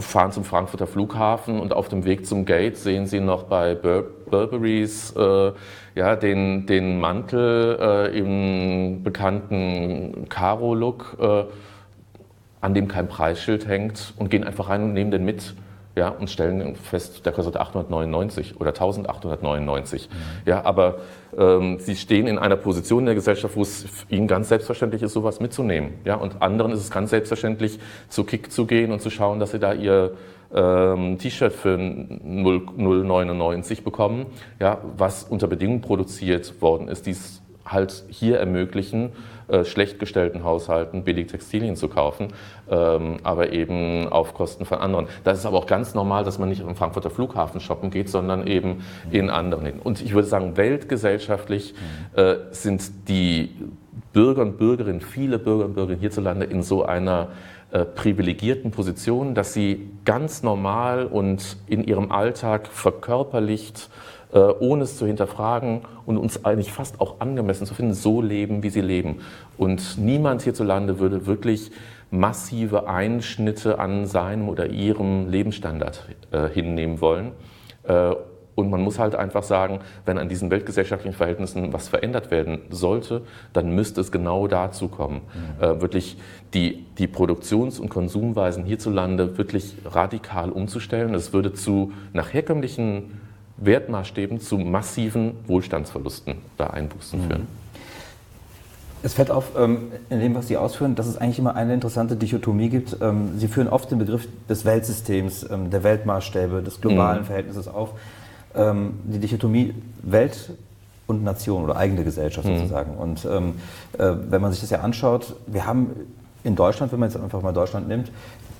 fahren zum Frankfurter Flughafen und auf dem Weg zum Gate sehen Sie noch bei Bur Burberrys äh, ja, den, den Mantel äh, im bekannten Karo-Look, äh, an dem kein Preisschild hängt und gehen einfach rein und nehmen den mit ja, und stellen fest, der kostet 899 oder 1899. Mhm. Ja, aber ähm, sie stehen in einer Position in der Gesellschaft, wo es ihnen ganz selbstverständlich ist, sowas mitzunehmen. Ja, und anderen ist es ganz selbstverständlich, zu Kick zu gehen und zu schauen, dass sie da ihr ähm, T-Shirt für 0,99 bekommen, ja, was unter Bedingungen produziert worden ist, die es halt hier ermöglichen, äh, schlecht gestellten Haushalten billig Textilien zu kaufen, ähm, aber eben auf Kosten von anderen. Das ist aber auch ganz normal, dass man nicht am Frankfurter Flughafen shoppen geht, sondern eben in anderen. Und ich würde sagen, weltgesellschaftlich äh, sind die Bürger und Bürgerinnen, viele Bürger und Bürgerinnen hierzulande in so einer äh, privilegierten Position, dass sie ganz normal und in ihrem Alltag verkörperlicht äh, ohne es zu hinterfragen und uns eigentlich fast auch angemessen zu finden, so leben, wie sie leben. Und niemand hierzulande würde wirklich massive Einschnitte an seinem oder ihrem Lebensstandard äh, hinnehmen wollen. Und man muss halt einfach sagen, wenn an diesen weltgesellschaftlichen Verhältnissen was verändert werden sollte, dann müsste es genau dazu kommen, mhm. äh, wirklich die, die Produktions- und Konsumweisen hierzulande wirklich radikal umzustellen. Es würde zu nach herkömmlichen Wertmaßstäben zu massiven Wohlstandsverlusten oder Einbußen mhm. führen. Es fällt auf, ähm, in dem, was Sie ausführen, dass es eigentlich immer eine interessante Dichotomie gibt. Ähm, Sie führen oft den Begriff des Weltsystems, ähm, der Weltmaßstäbe, des globalen mhm. Verhältnisses auf. Die Dichotomie Welt und Nation oder eigene Gesellschaft mhm. sozusagen. Und äh, wenn man sich das ja anschaut, wir haben in Deutschland, wenn man jetzt einfach mal Deutschland nimmt,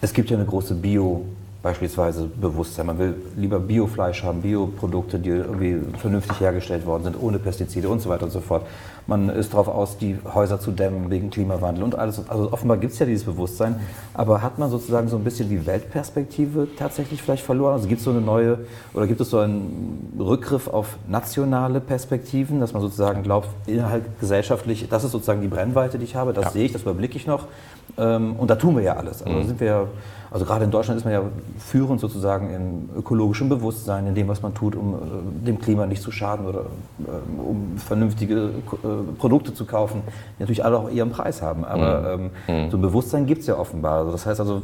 es gibt ja eine große Bio- beispielsweise Bewusstsein. Man will lieber Biofleisch haben, Bioprodukte, die irgendwie vernünftig hergestellt worden sind, ohne Pestizide und so weiter und so fort. Man ist darauf aus, die Häuser zu dämmen wegen Klimawandel und alles. Also offenbar gibt es ja dieses Bewusstsein, aber hat man sozusagen so ein bisschen die Weltperspektive tatsächlich vielleicht verloren? Also gibt es so eine neue oder gibt es so einen Rückgriff auf nationale Perspektiven, dass man sozusagen glaubt, innerhalb gesellschaftlich, das ist sozusagen die Brennweite, die ich habe, das ja. sehe ich, das überblicke ich noch ähm, und da tun wir ja alles. Also mhm. sind wir ja also gerade in Deutschland ist man ja führend sozusagen im ökologischen Bewusstsein, in dem, was man tut, um äh, dem Klima nicht zu schaden oder äh, um vernünftige äh, Produkte zu kaufen, die natürlich alle auch ihren Preis haben. Aber mhm. ähm, mhm. so ein Bewusstsein gibt es ja offenbar. Also das heißt also,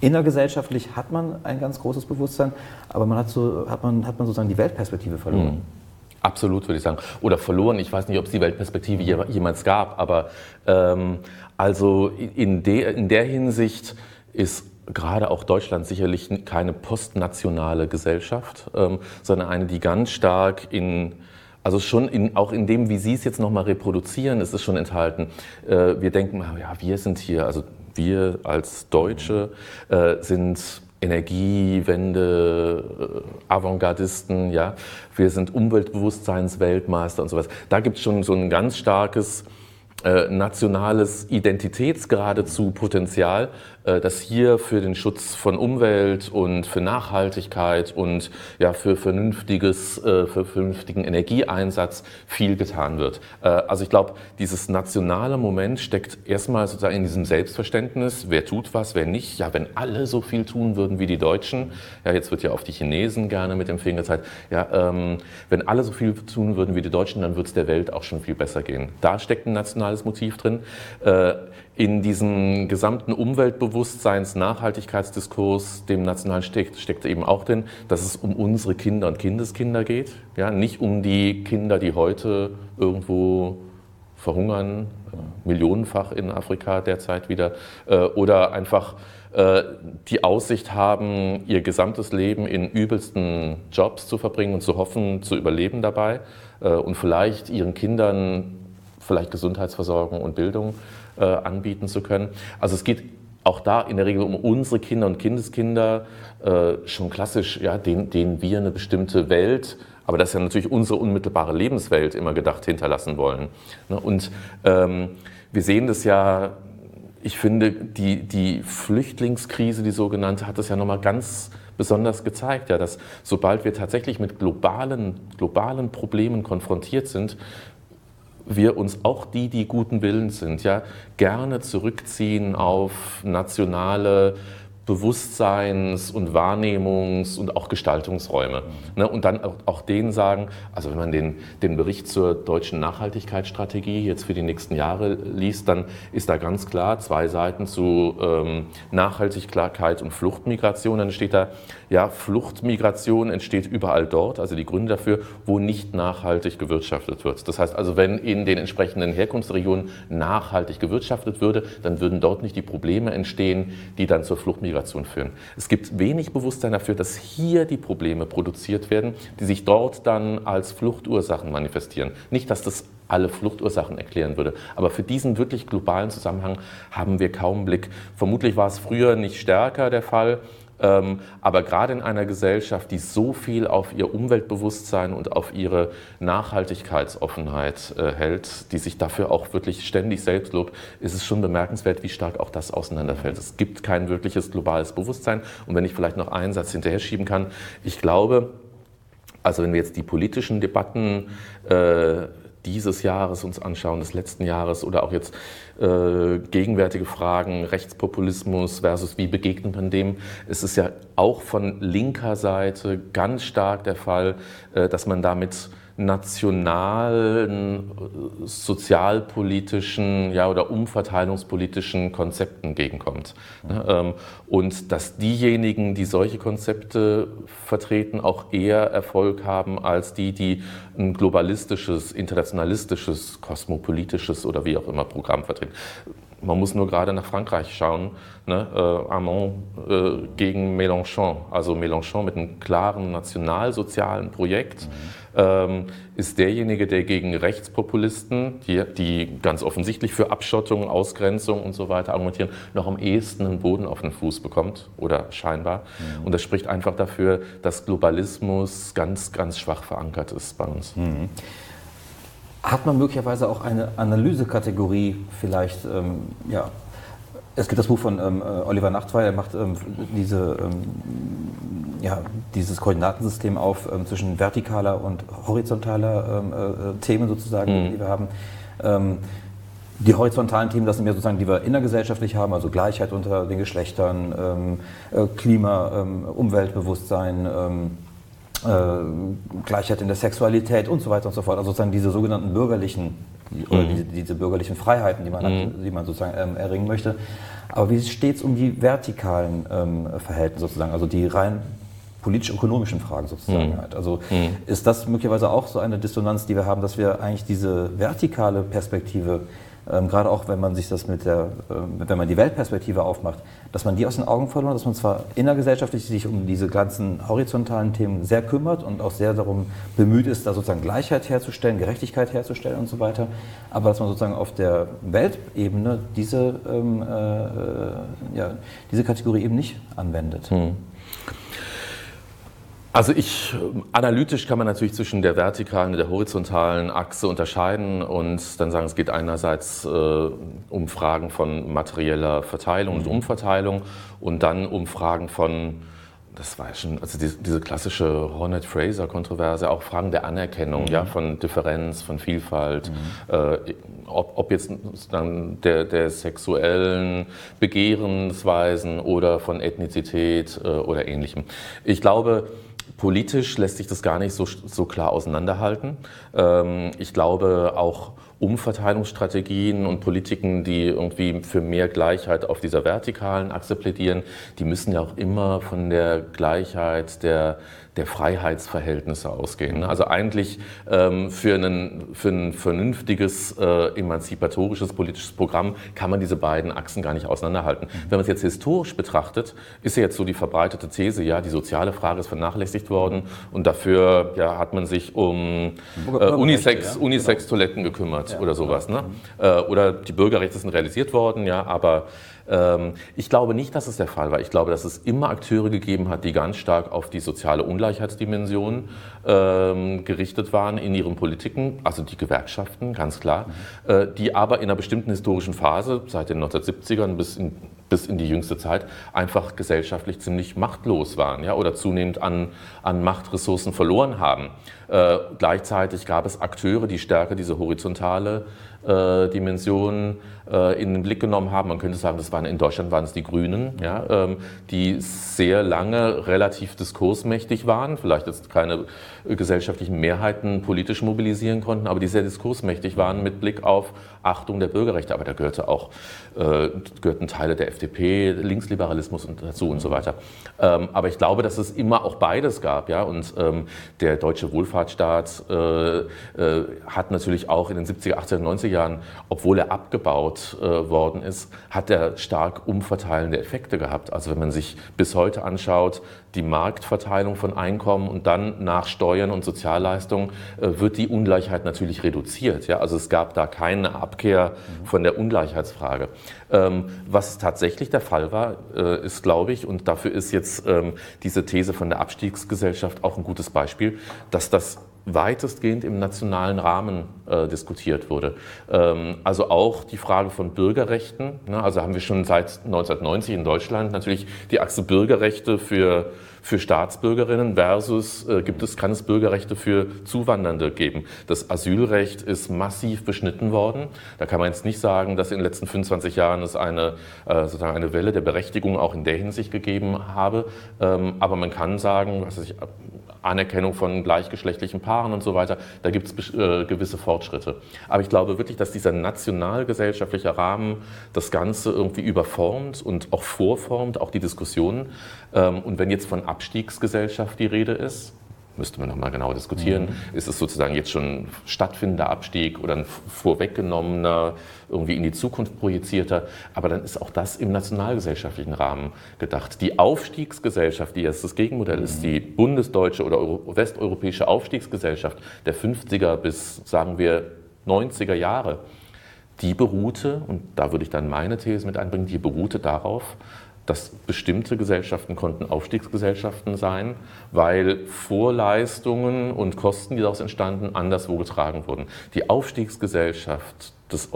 innergesellschaftlich hat man ein ganz großes Bewusstsein, aber man hat, so, hat, man, hat man sozusagen die Weltperspektive verloren. Mhm. Absolut, würde ich sagen. Oder verloren. Ich weiß nicht, ob es die Weltperspektive jemals gab, aber ähm, also in, de, in der Hinsicht ist gerade auch Deutschland sicherlich keine postnationale Gesellschaft, ähm, sondern eine, die ganz stark in also schon in, auch in dem, wie Sie es jetzt nochmal reproduzieren, ist es schon enthalten. Äh, wir denken, ja, wir sind hier, also wir als Deutsche äh, sind Energiewende, äh, Avantgardisten, ja, wir sind Umweltbewusstseinsweltmeister und sowas. Da gibt es schon so ein ganz starkes äh, nationales Identitäts geradezu Potenzial, dass hier für den Schutz von Umwelt und für Nachhaltigkeit und ja, für, vernünftiges, äh, für vernünftigen Energieeinsatz viel getan wird. Äh, also ich glaube, dieses nationale Moment steckt erstmal sozusagen in diesem Selbstverständnis, wer tut was, wer nicht. Ja, wenn alle so viel tun würden wie die Deutschen, ja, jetzt wird ja auf die Chinesen gerne mit dem Finger gezeigt, ja, ähm, wenn alle so viel tun würden wie die Deutschen, dann wird es der Welt auch schon viel besser gehen. Da steckt ein nationales Motiv drin. Äh, in diesem gesamten Umweltbewusstseins, Nachhaltigkeitsdiskurs, dem nationalen steckt, steckt eben auch drin, dass es um unsere Kinder und Kindeskinder geht. Ja, nicht um die Kinder, die heute irgendwo verhungern, äh, millionenfach in Afrika derzeit wieder, äh, oder einfach äh, die Aussicht haben, ihr gesamtes Leben in übelsten Jobs zu verbringen und zu hoffen, zu überleben dabei und vielleicht ihren Kindern vielleicht Gesundheitsversorgung und Bildung äh, anbieten zu können. Also es geht auch da in der Regel um unsere Kinder und Kindeskinder, äh, schon klassisch, ja, denen, denen wir eine bestimmte Welt, aber das ist ja natürlich unsere unmittelbare Lebenswelt immer gedacht hinterlassen wollen. Ne? Und ähm, wir sehen das ja, ich finde, die, die Flüchtlingskrise, die sogenannte, hat das ja nochmal ganz besonders gezeigt, ja, dass sobald wir tatsächlich mit globalen, globalen Problemen konfrontiert sind, wir uns auch die, die guten Willens sind, ja, gerne zurückziehen auf nationale Bewusstseins- und Wahrnehmungs- und auch Gestaltungsräume. Ne? Und dann auch, denen sagen, also wenn man den, den Bericht zur deutschen Nachhaltigkeitsstrategie jetzt für die nächsten Jahre liest, dann ist da ganz klar zwei Seiten zu ähm, Nachhaltigkeit und Fluchtmigration. Dann steht da, ja, Fluchtmigration entsteht überall dort, also die Gründe dafür, wo nicht nachhaltig gewirtschaftet wird. Das heißt also, wenn in den entsprechenden Herkunftsregionen nachhaltig gewirtschaftet würde, dann würden dort nicht die Probleme entstehen, die dann zur Fluchtmigration Migration führen. Es gibt wenig Bewusstsein dafür, dass hier die Probleme produziert werden, die sich dort dann als Fluchtursachen manifestieren. Nicht, dass das alle Fluchtursachen erklären würde. Aber für diesen wirklich globalen Zusammenhang haben wir kaum Blick. Vermutlich war es früher nicht stärker der Fall. Ähm, aber gerade in einer Gesellschaft, die so viel auf ihr Umweltbewusstsein und auf ihre Nachhaltigkeitsoffenheit äh, hält, die sich dafür auch wirklich ständig selbst lobt, ist es schon bemerkenswert, wie stark auch das auseinanderfällt. Es gibt kein wirkliches globales Bewusstsein. Und wenn ich vielleicht noch einen Satz hinterher schieben kann, ich glaube, also wenn wir jetzt die politischen Debatten äh, dieses Jahres uns anschauen, des letzten Jahres oder auch jetzt äh, gegenwärtige Fragen, Rechtspopulismus versus wie begegnet man dem, es ist ja auch von linker Seite ganz stark der Fall, äh, dass man damit nationalen äh, sozialpolitischen ja, oder umverteilungspolitischen Konzepten entgegenkommt. Mhm. Und dass diejenigen, die solche Konzepte vertreten, auch eher Erfolg haben als die, die ein globalistisches, internationalistisches, kosmopolitisches oder wie auch immer Programm vertreten. Man muss nur gerade nach Frankreich schauen, ne? äh, Armand äh, gegen Mélenchon. Also Mélenchon mit einem klaren nationalsozialen Projekt mhm. ähm, ist derjenige, der gegen Rechtspopulisten, die, die, ganz offensichtlich für Abschottung, Ausgrenzung und so weiter argumentieren, noch am ehesten einen Boden auf den Fuß bekommt oder scheinbar. Mhm. Und das spricht einfach dafür, dass Globalismus ganz, ganz schwach verankert ist bei uns. Mhm. Hat man möglicherweise auch eine Analysekategorie vielleicht, ähm, ja, es gibt das Buch von ähm, äh, Oliver Nachtwey, er macht ähm, diese, ähm, ja, dieses Koordinatensystem auf ähm, zwischen vertikaler und horizontaler ähm, äh, Themen sozusagen, mhm. die wir haben. die horizontalen Themen, das sind ja sozusagen, die wir innergesellschaftlich haben, also Gleichheit unter den Geschlechtern, äh, Klima, Umweltbewusstsein, äh, Gleichheit in der Sexualität und so weiter und so fort. Also sozusagen diese sogenannten bürgerlichen oder mhm. diese, diese, bürgerlichen Freiheiten, die man, mhm. hat, die man sozusagen ähm, erringen möchte. Aber wie steht es um die vertikalen ähm, Verhältnisse sozusagen, also die rein politisch-ökonomischen Fragen sozusagen mhm. halt. Also mhm. ist das möglicherweise auch so eine Dissonanz, die wir haben, dass wir eigentlich diese vertikale Perspektive ähm, gerade auch wenn man sich das mit der, äh, wenn man die Weltperspektive aufmacht, dass man die aus den Augen verloren, dass man zwar innergesellschaftlich sich um diese ganzen horizontalen Themen sehr kümmert und auch sehr darum bemüht ist, da sozusagen Gleichheit herzustellen, Gerechtigkeit herzustellen und so weiter, aber dass man sozusagen auf der Weltebene diese, ähm, äh, äh ja, diese Kategorie eben nicht anwendet. Hm. Also ich, analytisch kann man natürlich zwischen der vertikalen und der horizontalen Achse unterscheiden und dann sagen, es geht einerseits äh, um Fragen von materieller Verteilung und mhm. Umverteilung und dann um Fragen von, das war ja schon, also die, diese klassische Hornet-Fraser-Kontroverse, auch Fragen der Anerkennung, mhm. ja, von Differenz, von Vielfalt, mhm. äh, ob, ob, jetzt dann der, der sexuellen Begehrensweisen oder von Ethnizität äh, oder ähnlichem. Ich glaube, Politisch lässt sich das gar nicht so, so klar auseinanderhalten. Ähm, ich glaube auch Umverteilungsstrategien und Politiken, die irgendwie für mehr Gleichheit auf dieser vertikalen Achse plädieren, die müssen ja auch immer von der Gleichheit der, der Freiheitsverhältnisse ausgehen. Also eigentlich ähm, für, einen, für ein vernünftiges äh, emanzipatorisches politisches Programm kann man diese beiden Achsen gar nicht auseinanderhalten. Mhm. Wenn man es jetzt historisch betrachtet, ist ja jetzt so die verbreitete These, ja, die soziale Frage ist vernachlässigt worden und dafür ja, hat man sich um äh, Unisex, Unisex-Toiletten gekümmert ja. oder sowas. Ne? Mhm. Äh, oder die Bürgerrechte sind realisiert worden, ja, aber ich glaube nicht, dass es der Fall war. Ich glaube, dass es immer Akteure gegeben hat, die ganz stark auf die soziale Ungleichheitsdimension ähm, gerichtet waren in ihren Politiken, also die Gewerkschaften, ganz klar, mhm. äh, die aber in einer bestimmten historischen Phase, seit den 1970ern bis in, bis in die jüngste Zeit, einfach gesellschaftlich ziemlich machtlos waren ja, oder zunehmend an, an Machtressourcen verloren haben. Äh, gleichzeitig gab es Akteure, die stärker diese horizontale äh, Dimension äh, in den Blick genommen haben. Man könnte sagen, das waren in Deutschland waren es die Grünen, ja, ähm, die sehr lange relativ diskursmächtig waren, vielleicht jetzt keine gesellschaftlichen Mehrheiten politisch mobilisieren konnten, aber die sehr diskursmächtig waren mit Blick auf Achtung der Bürgerrechte. Aber da gehörte auch, äh, gehörten Teile der FDP, Linksliberalismus dazu und so weiter. Ähm, aber ich glaube, dass es immer auch beides gab. Ja? Und ähm, der deutsche Wohlfahrtsstaat äh, äh, hat natürlich auch in den 70er, 80er, 90er Jahren, obwohl er abgebaut äh, worden ist, hat er stark umverteilende Effekte gehabt. Also wenn man sich bis heute anschaut, die Marktverteilung von Einkommen und dann nach Steuern und Sozialleistungen äh, wird die Ungleichheit natürlich reduziert. Ja? Also es gab da keine Abkehr von der Ungleichheitsfrage. Ähm, was tatsächlich der Fall war, äh, ist, glaube ich, und dafür ist jetzt ähm, diese These von der Abstiegsgesellschaft auch ein gutes Beispiel, dass das weitestgehend im nationalen Rahmen äh, diskutiert wurde. Ähm, also auch die Frage von Bürgerrechten. Ne? Also haben wir schon seit 1990 in Deutschland natürlich die Achse Bürgerrechte für für Staatsbürgerinnen versus äh, gibt es, kann es Bürgerrechte für Zuwandernde geben. Das Asylrecht ist massiv beschnitten worden. Da kann man jetzt nicht sagen, dass in den letzten 25 Jahren es eine, äh, sozusagen eine Welle der Berechtigung auch in der Hinsicht gegeben habe. Ähm, aber man kann sagen, was ich, Anerkennung von gleichgeschlechtlichen Paaren und so weiter, da gibt es äh, gewisse Fortschritte. Aber ich glaube wirklich, dass dieser nationalgesellschaftliche Rahmen das Ganze irgendwie überformt und auch vorformt, auch die Diskussionen. Ähm, und wenn jetzt von Abstiegsgesellschaft die Rede ist, müsste man nochmal genau diskutieren. Mhm. Ist es sozusagen jetzt schon stattfindender Abstieg oder ein vorweggenommener, irgendwie in die Zukunft projizierter? Aber dann ist auch das im nationalgesellschaftlichen Rahmen gedacht. Die Aufstiegsgesellschaft, die jetzt das Gegenmodell mhm. ist, die bundesdeutsche oder westeuropäische Aufstiegsgesellschaft der 50er bis, sagen wir, 90er Jahre, die beruhte, und da würde ich dann meine These mit einbringen, die beruhte darauf, dass bestimmte Gesellschaften konnten Aufstiegsgesellschaften sein, weil Vorleistungen und Kosten, die daraus entstanden, anderswo getragen wurden. Die Aufstiegsgesellschaft des,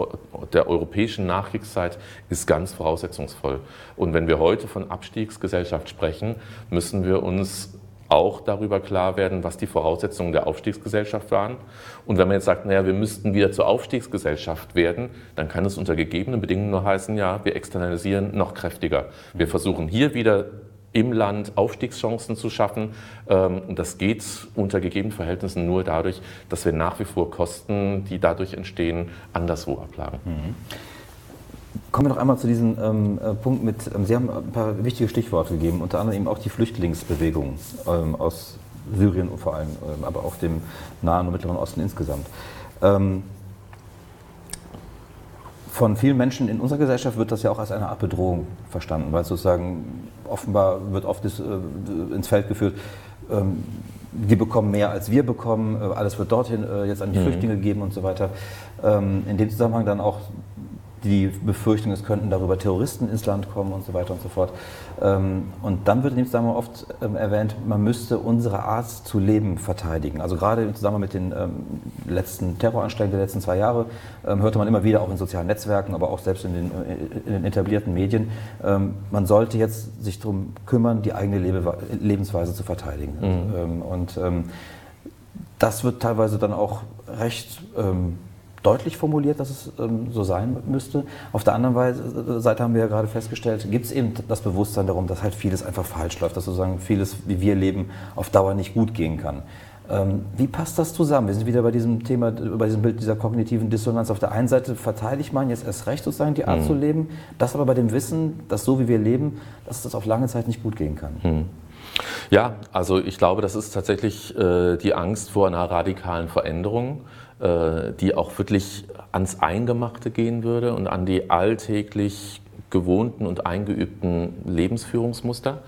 der europäischen Nachkriegszeit ist ganz voraussetzungsvoll. Und wenn wir heute von Abstiegsgesellschaft sprechen, müssen wir uns auch darüber klar werden, was die Voraussetzungen der Aufstiegsgesellschaft waren. Und wenn man jetzt sagt, naja, wir müssten wieder zur Aufstiegsgesellschaft werden, dann kann es unter gegebenen Bedingungen nur heißen, ja, wir externalisieren noch kräftiger. Wir versuchen hier wieder im Land Aufstiegschancen zu schaffen. Ähm, und das geht unter gegebenen Verhältnissen nur dadurch, dass wir nach wie vor Kosten, die dadurch entstehen, anderswo ablagen. Mhm. Kommen wir noch einmal zu diesem ähm, äh, Punkt mit, ähm, Sie haben ein paar wichtige Stichworte gegeben, unter anderem eben auch die Flüchtlingsbewegung ähm, aus Syrien und vor allem, ähm, aber auch dem Nahen und Mittleren Osten insgesamt. Ähm, von vielen Menschen in unserer Gesellschaft wird das ja auch als eine Art Bedrohung verstanden, weil sozusagen offenbar wird oft das, äh, ins Feld geführt, ähm, die bekommen mehr als wir bekommen, äh, alles wird dorthin äh, jetzt an die mhm. Flüchtlinge gegeben und so weiter. in dem Zusammenhang dann auch die Befürchtung, es könnten darüber Terroristen ins Land kommen und so weiter und so fort. Ähm, und dann wird in dem Zusammenhang oft ähm, erwähnt, man müsste unsere Art zu leben verteidigen. Also gerade im Zusammenhang mit den ähm, letzten Terroranschlägen der letzten zwei Jahre hörte man immer wieder auch in sozialen Netzwerken, aber auch selbst in den, äh, in den etablierten Medien, man sollte jetzt sich darum kümmern, die eigene Lebensweise zu verteidigen. Mhm. Und das wird teilweise dann auch recht deutlich formuliert, dass es ähm, so sein müsste. Auf der anderen äh, Seite haben wir ja gerade festgestellt, gibt es eben das Bewusstsein darum, dass halt vieles einfach falsch läuft, dass sozusagen vieles, wie wir leben, auf Dauer nicht gut gehen kann. Ähm, wie passt das zusammen? Wir sind wieder bei diesem Thema, bei diesem Bild dieser kognitiven Dissonanz. Auf der einen Seite verteidigt man jetzt erst recht sozusagen die Art mhm. zu leben, das aber bei dem Wissen, dass so wie wir leben, dass das auf lange Zeit nicht gut gehen kann. Mhm. Ja, also ich glaube, das ist tatsächlich äh, die Angst vor einer radikalen Veränderung. Äh, die auch wirklich ans Eingemachte gehen würde und an die alltäglich gewohnten und eingeübten Lebensführungsmuster.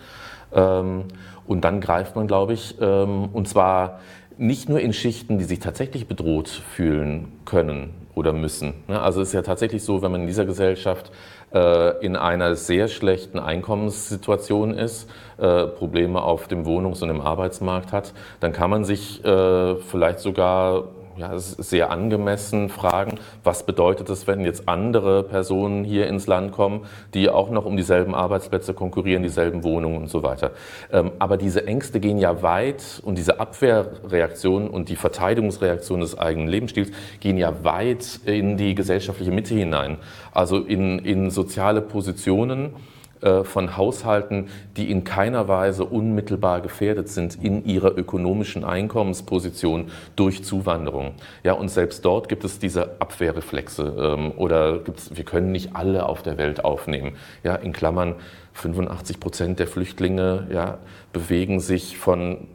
Ähm, und dann greift man, glaube ich, ähm, und zwar nicht nur in Schichten, die sich tatsächlich bedroht fühlen können oder müssen. Ne? Also es ist ja tatsächlich so, wenn man in dieser Gesellschaft äh, in einer sehr schlechten Einkommenssituation ist, äh, Probleme auf dem Wohnungs- und im Arbeitsmarkt hat, dann kann man sich vielleicht sogar ja, sehr angemessen fragen, was bedeutet es, wenn jetzt andere Personen hier ins Land kommen, die auch noch um dieselben Arbeitsplätze konkurrieren, dieselben Wohnungen und so weiter. Ähm, aber diese Ängste gehen ja weit und diese Abwehrreaktion und die Verteidigungsreaktion des eigenen Lebensstils gehen ja weit in die gesellschaftliche Mitte hinein, also in, in soziale Positionen von Haushalten, die in keiner Weise unmittelbar gefährdet sind in ihrer ökonomischen Einkommensposition durch Zuwanderung. Ja, und selbst dort gibt es diese Abwehrreflexe ähm, oder gibt's, wir können nicht alle auf der Welt aufnehmen. Ja, in Klammern 85 Prozent der Flüchtlinge ja, bewegen sich von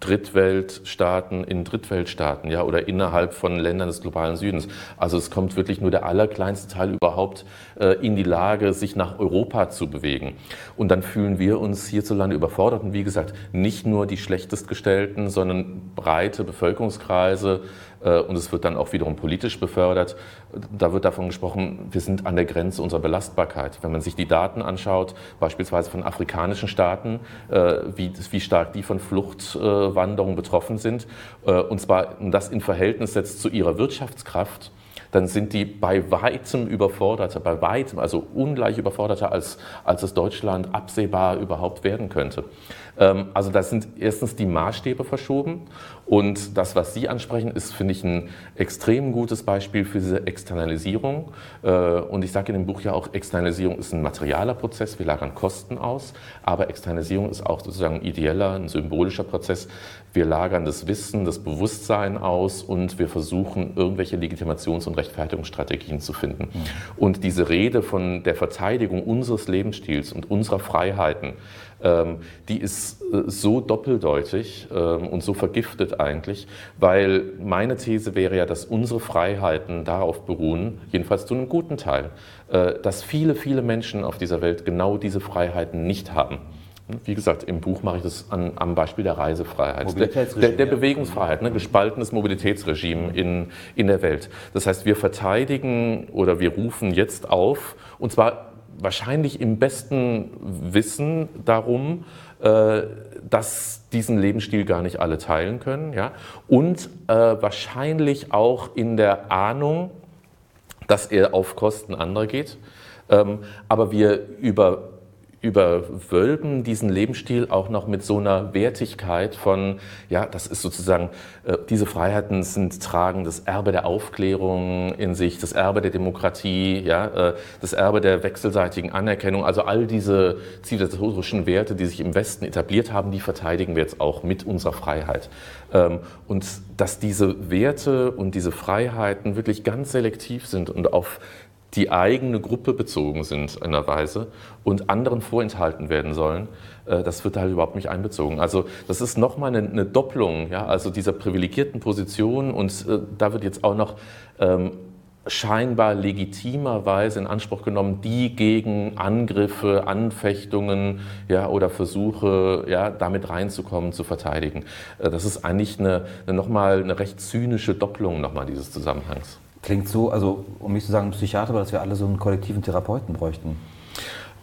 Drittweltstaaten in Drittweltstaaten ja, oder innerhalb von Ländern des globalen Südens. Also es kommt wirklich nur der allerkleinste Teil überhaupt äh, in die Lage, sich nach Europa zu bewegen. Und dann fühlen wir uns hierzulande überfordert. Und wie gesagt, nicht nur die schlechtestgestellten, sondern breite Bevölkerungskreise, und es wird dann auch wiederum politisch befördert. Da wird davon gesprochen, wir sind an der Grenze unserer Belastbarkeit. Wenn man sich die Daten anschaut, beispielsweise von afrikanischen Staaten, äh, wie, wie stark die von Fluchtwanderungen betroffen sind, äh, und zwar das in Verhältnis setzt zu ihrer Wirtschaftskraft, dann sind die bei weitem überforderter, bei weitem, also ungleich überforderter, als, als es Deutschland absehbar überhaupt werden könnte. Ähm, also da sind erstens die Maßstäbe verschoben und das, was Sie ansprechen, ist, finde ich, ein extrem gutes Beispiel für diese Externalisierung. Äh, und ich sage in dem Buch ja auch, Externalisierung ist ein materialer Prozess, wir lagern Kosten aus, aber Externalisierung ist auch sozusagen ein ideeller, ein symbolischer Prozess. Wir lagern das Wissen, das Bewusstsein aus und wir versuchen, irgendwelche Legitimations- und Rechtfertigungsstrategien zu finden. Mhm. Und diese Rede von der Verteidigung unseres Lebensstils und unserer Freiheiten, die ist äh, so doppeldeutig ähm, und so vergiftet eigentlich, weil meine These wäre ja, dass unsere Freiheiten darauf beruhen, jedenfalls zu einem guten Teil, äh, dass viele, viele Menschen auf dieser Welt genau diese Freiheiten nicht haben. Wie gesagt, im Buch mache ich das an, am Beispiel der Reisefreiheit, der, der, der, Bewegungsfreiheit, ne, gespaltenes Mobilitätsregime in, in der Welt. Das heißt, wir verteidigen oder wir rufen jetzt auf, und zwar wahrscheinlich im besten Wissen darum, äh, dass diesen Lebensstil gar nicht alle teilen können. Ja? Und äh, wahrscheinlich auch in der Ahnung, dass er auf Kosten anderer geht. Ähm, aber wir über überwölben diesen Lebensstil auch noch mit so einer Wertigkeit von, ja, das ist sozusagen, äh, diese Freiheiten sind tragen das Erbe der Aufklärung in sich, das Erbe der Demokratie, ja, äh, das Erbe der wechselseitigen Anerkennung. Also all diese zivilisatorischen Werte, die sich im Westen etabliert haben, die verteidigen wir jetzt auch mit unserer Freiheit. Ähm, und dass diese Werte und diese Freiheiten wirklich ganz selektiv sind und auf die eigene Gruppe bezogen sind in einer Weise und anderen vorenthalten werden sollen, äh, das wird halt überhaupt nicht einbezogen. Also das ist nochmal eine, eine Doppelung, ja, also dieser privilegierten Position und äh, da wird jetzt auch noch ähm, scheinbar legitimerweise in Anspruch genommen, die gegen Angriffe, Anfechtungen ja, oder Versuche, ja, damit reinzukommen, zu verteidigen. Äh, das ist eigentlich eine, eine nochmal eine recht zynische Doppelung nochmal dieses Zusammenhangs. Klingt so, also um nicht zu sagen Psychiater, aber dass wir alle so einen kollektiven Therapeuten bräuchten.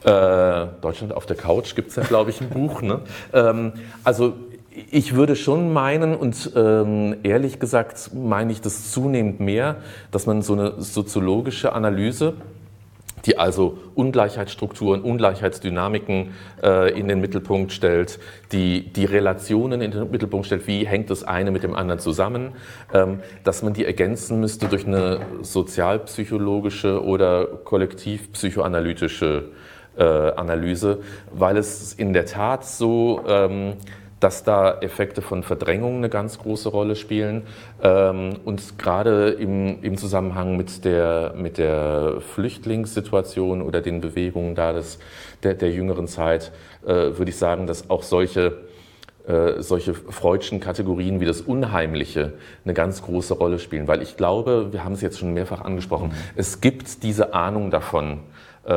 Äh, Deutschland auf der Couch gibt es ja, glaube ich, ein Buch. Ne? Ähm, also ich würde schon meinen, und ähm, ehrlich gesagt meine ich das zunehmend mehr, dass man so eine soziologische Analyse die also Ungleichheitsstrukturen, Ungleichheitsdynamiken äh, in den Mittelpunkt stellt, die die Relationen in den Mittelpunkt stellt, wie hängt das eine mit dem anderen zusammen, ähm, dass man die ergänzen müsste durch eine sozialpsychologische oder kollektivpsychoanalytische äh, Analyse, weil es in der Tat so ähm, dass da Effekte von Verdrängung eine ganz große Rolle spielen. Ähm, und gerade im, im Zusammenhang mit der, mit der Flüchtlingssituation oder den Bewegungen da des, der, der jüngeren Zeit äh, würde ich sagen, dass auch solche äh, solche freudschen Kategorien wie das Unheimliche eine ganz große Rolle spielen. Weil ich glaube, wir haben es jetzt schon mehrfach angesprochen, mhm. es gibt diese Ahnung davon. Äh,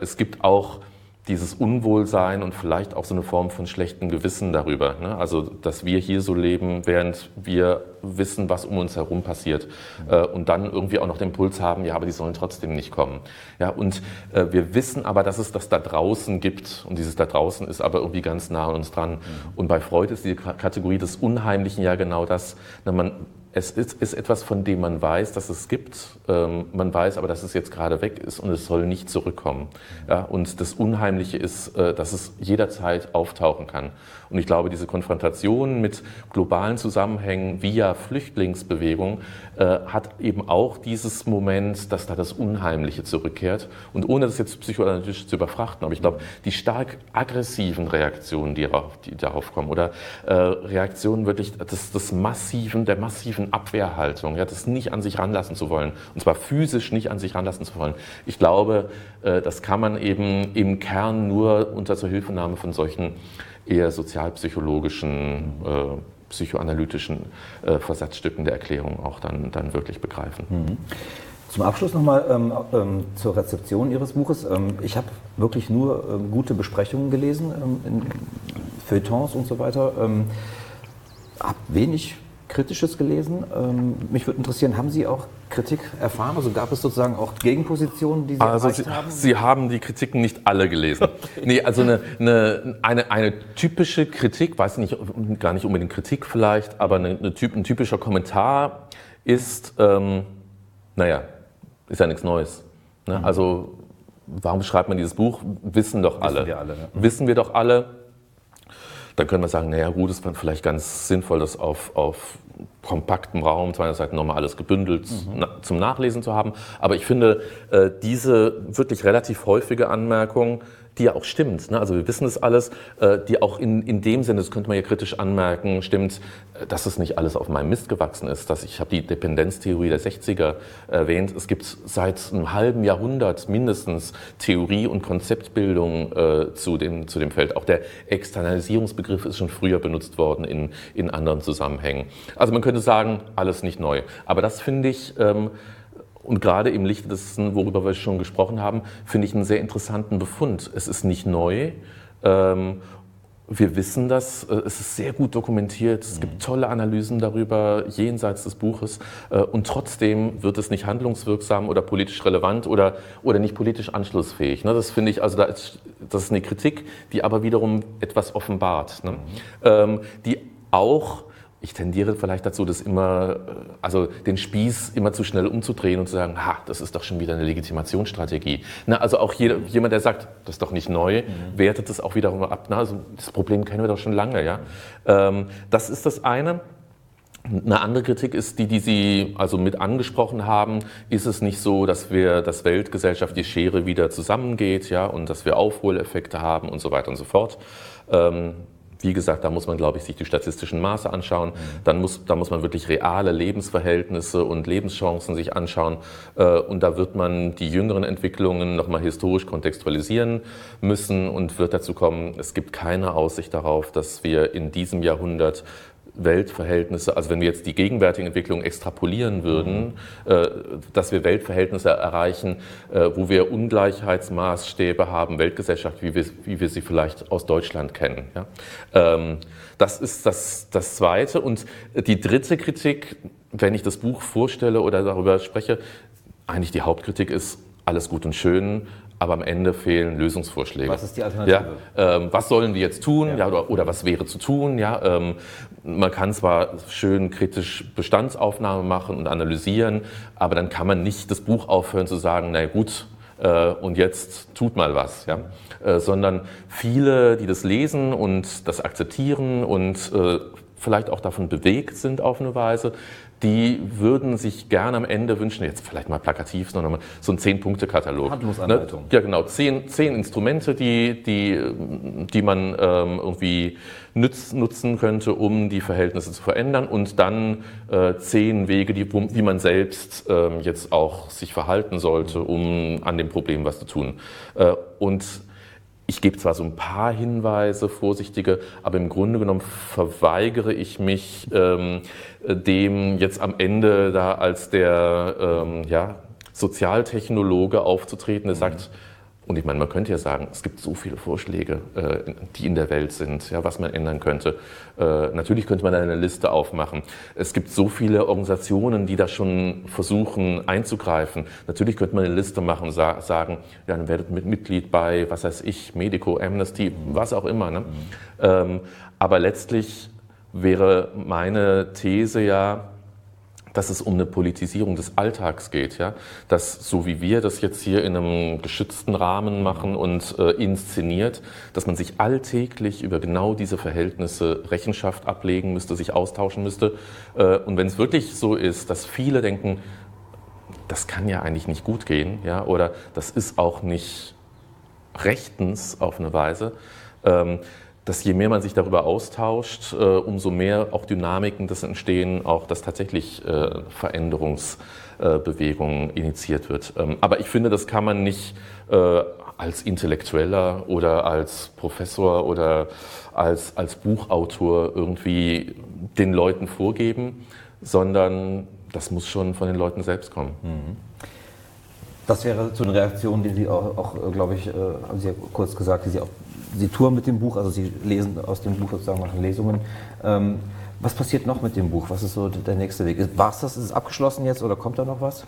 es gibt auch dieses Unwohlsein und vielleicht auch so eine Form von schlechtem Gewissen darüber. Ne? Also, dass wir hier so leben, während wir wissen, was um uns herum passiert äh, und dann irgendwie auch noch den Puls haben, ja, aber die sollen trotzdem nicht kommen. Ja, und äh, wir wissen aber, dass es das da draußen gibt und dieses da draußen ist aber irgendwie ganz nah an uns dran. Mhm. Und bei Freud ist die Kategorie des Unheimlichen ja genau das. Na, man es ist, ist, etwas, von dem man weiß, dass es gibt. Ähm, man weiß aber, dass es jetzt gerade weg ist und es soll nicht zurückkommen. Ja, und das Unheimliche ist, äh, dass es jederzeit auftauchen kann. Und ich glaube, diese Konfrontation mit globalen Zusammenhängen via Flüchtlingsbewegung äh, hat eben auch dieses Moment, dass da das Unheimliche zurückkehrt. Und ohne das jetzt psychoanalytisch zu überfrachten, aber ich glaube, die stark aggressiven Reaktionen, die darauf, die darauf kommen, oder äh, Reaktionen wirklich des, des massiven, der massiven Abwehrhaltung, ja, das nicht an sich ranlassen zu wollen, und zwar physisch nicht an sich ranlassen zu wollen. Ich glaube, äh, das kann man eben im Kern nur unter Zuhilfenahme von solchen eher sozialpsychologischen, äh, psychoanalytischen äh, Versatzstücken der Erklärung auch dann, dann wirklich begreifen. Mhm. Zum Abschluss nochmal ähm, ähm, zur Rezeption Ihres Buches. Ähm, ich habe wirklich nur ähm, gute Besprechungen gelesen in Feuilletons und so weiter. Ähm, habe wenig Kritisches gelesen. Ähm, mich würde interessieren, haben Sie auch Kritik erfahren? Also gab es sozusagen auch Gegenpositionen, die Sie also Sie, haben? Sie haben die Kritiken nicht alle gelesen. *laughs* okay. Nee, also eine, eine, eine, eine, typische Kritik, weiß nicht, gar nicht unbedingt Kritik vielleicht, aber eine, typ, ein typischer Kommentar ist, ähm, naja, ist ja nichts Neues. Ne? Mhm. Also warum schreibt man dieses Buch? Wissen doch alle. Wissen wir, alle, ja. Wissen wir doch alle dann können wir sagen, naja gut, es wäre vielleicht ganz sinnvoll, das auf, auf kompaktem Raum, 200 Seiten nochmal alles gebündelt mhm. na, zum Nachlesen zu haben. Aber ich finde, äh, diese wirklich relativ häufige Anmerkung, die ja auch stimmt. Ne? Also wir wissen es alles, äh, die auch in, in dem Sinne, das könnte man ja kritisch anmerken, stimmt, äh, dass es nicht alles auf meinem Mist gewachsen ist. Dass ich habe die Dependenztheorie der 60er erwähnt. Es gibt seit einem halben Jahrhundert mindestens Theorie und Konzeptbildung äh, zu, dem, zu dem Feld. Auch der Externalisierungsbegriff ist schon früher benutzt worden in, in anderen Zusammenhängen. Also man könnte sagen, alles nicht neu. Aber das finde ich ähm, und gerade im Lichte dessen, worüber wir schon gesprochen haben, finde ich einen sehr interessanten Befund. Es ist nicht neu. Ähm, wir wissen das, äh, es ist sehr gut dokumentiert, es gibt tolle Analysen darüber jenseits des Buches äh, und trotzdem wird es nicht handlungswirksam oder politisch relevant oder, oder nicht politisch anschlussfähig. Ne? Das finde ich, also das ist eine Kritik, die aber wiederum etwas offenbart, ne? ähm, die auch ich tendiere vielleicht dazu, das immer, äh, also den Spieß immer zu schnell umzudrehen und zu sagen, ha, das ist doch schon wieder eine Legitimationsstrategie. Na, also auch jeder, jemand, der sagt, das ist doch nicht neu, mhm. wertet es auch wiederum ab. Na, also das Problem kennen wir doch schon lange. Ja? Ähm, das ist das eine. Eine andere Kritik ist die, die Sie also mit angesprochen haben. Ist es nicht so, dass wir, dass Weltgesellschaft die Schere wieder zusammengeht, ja, und dass wir Aufholeffekte haben und so weiter und so fort? Ähm, wie gesagt, da muss man, glaube ich, sich die statistischen Maße anschauen. Dann muss, da muss man wirklich reale Lebensverhältnisse und Lebenschancen sich anschauen. Äh, und da wird man die jüngeren Entwicklungen nochmal historisch kontextualisieren müssen und wird dazu kommen, es gibt keine Aussicht darauf, dass wir in diesem Jahrhundert Weltverhältnisse, also wenn wir jetzt die gegenwärtigen Entwicklungen extrapolieren würden, mhm. äh, dass wir Weltverhältnisse erreichen, äh, wo wir Ungleichheitsmaßstäbe haben, Weltgesellschaft, wie wir, wie wir sie vielleicht aus Deutschland kennen. Ja? Ähm, das ist das, das Zweite. Und die dritte Kritik, wenn ich das Buch vorstelle oder darüber spreche, eigentlich die Hauptkritik ist, alles gut und schön, aber am Ende fehlen Lösungsvorschläge. Was ist die Alternative? Ja, ähm, was sollen wir jetzt tun? Ja. ja oder, oder, was wäre zu tun? Ja, ähm, man kann zwar schön kritisch Bestandsaufnahme machen und analysieren, aber dann kann man nicht das Buch aufhören zu sagen, na gut, äh, und jetzt tut mal was, ja? Äh, sondern viele, die das lesen und das akzeptieren und äh, vielleicht auch davon bewegt sind auf eine Weise, die würden sich gerne am Ende wünschen, jetzt vielleicht mal plakativ, sondern so ein Zehn-Punkte-Katalog. Handlungsanleitung. Ne? Ja, genau. Zehn, zehn Instrumente, die, die, die man ähm, irgendwie nütz, nutzen könnte, um die Verhältnisse zu verändern und dann äh, zehn Wege, die, wie man selbst ähm, jetzt auch sich verhalten sollte, um an dem Problem was zu tun. Äh, und ich gebe zwar so ein paar Hinweise, vorsichtige, aber im Grunde genommen verweigere ich mich ähm, dem jetzt am Ende da als der ähm, ja, Sozialtechnologe aufzutreten, der mhm. sagt, und ich meine, man könnte ja sagen, es gibt so viele Vorschläge, äh, die in der Welt sind, ja, was man ändern könnte. Äh, natürlich könnte man da eine Liste aufmachen. Es gibt so viele Organisationen, die da schon versuchen einzugreifen. Natürlich könnte man eine Liste machen, sa sagen, ja, dann werdet mit Mitglied bei, was weiß ich, Medico, Amnesty, was auch immer. Ne? Mhm. Ähm, aber letztlich wäre meine These ja, dass es um eine Politisierung des Alltags geht. Ja? Dass so wie wir das jetzt hier in einem geschützten Rahmen machen und äh, inszeniert, dass man sich alltäglich über genau diese Verhältnisse Rechenschaft ablegen müsste, sich austauschen müsste. Äh, und wenn es wirklich so ist, dass viele denken, das kann ja eigentlich nicht gut gehen, ja? oder das ist auch nicht rechtens auf eine Weise, ähm, dass je mehr man sich darüber austauscht, äh, umso mehr auch Dynamiken das entstehen, auch dass tatsächlich äh, Veränderungsbewegungen initiiert wird. Ähm, aber ich finde, das kann man nicht äh, als Intellektueller oder als Professor oder als, als Buchautor irgendwie den Leuten vorgeben, sondern das muss schon von den Leuten selbst kommen. Mhm. Das wäre so eine Reaktion, die Sie auch, auch glaube ich, haben Sie ja kurz gesagt, die Sie auch Sie touren mit dem Buch, also Sie lesen aus dem Buch sozusagen, machen Lesungen. Ähm, was passiert noch mit dem Buch? Was ist so der nächste Weg? War es das? Ist es abgeschlossen jetzt oder kommt da noch was?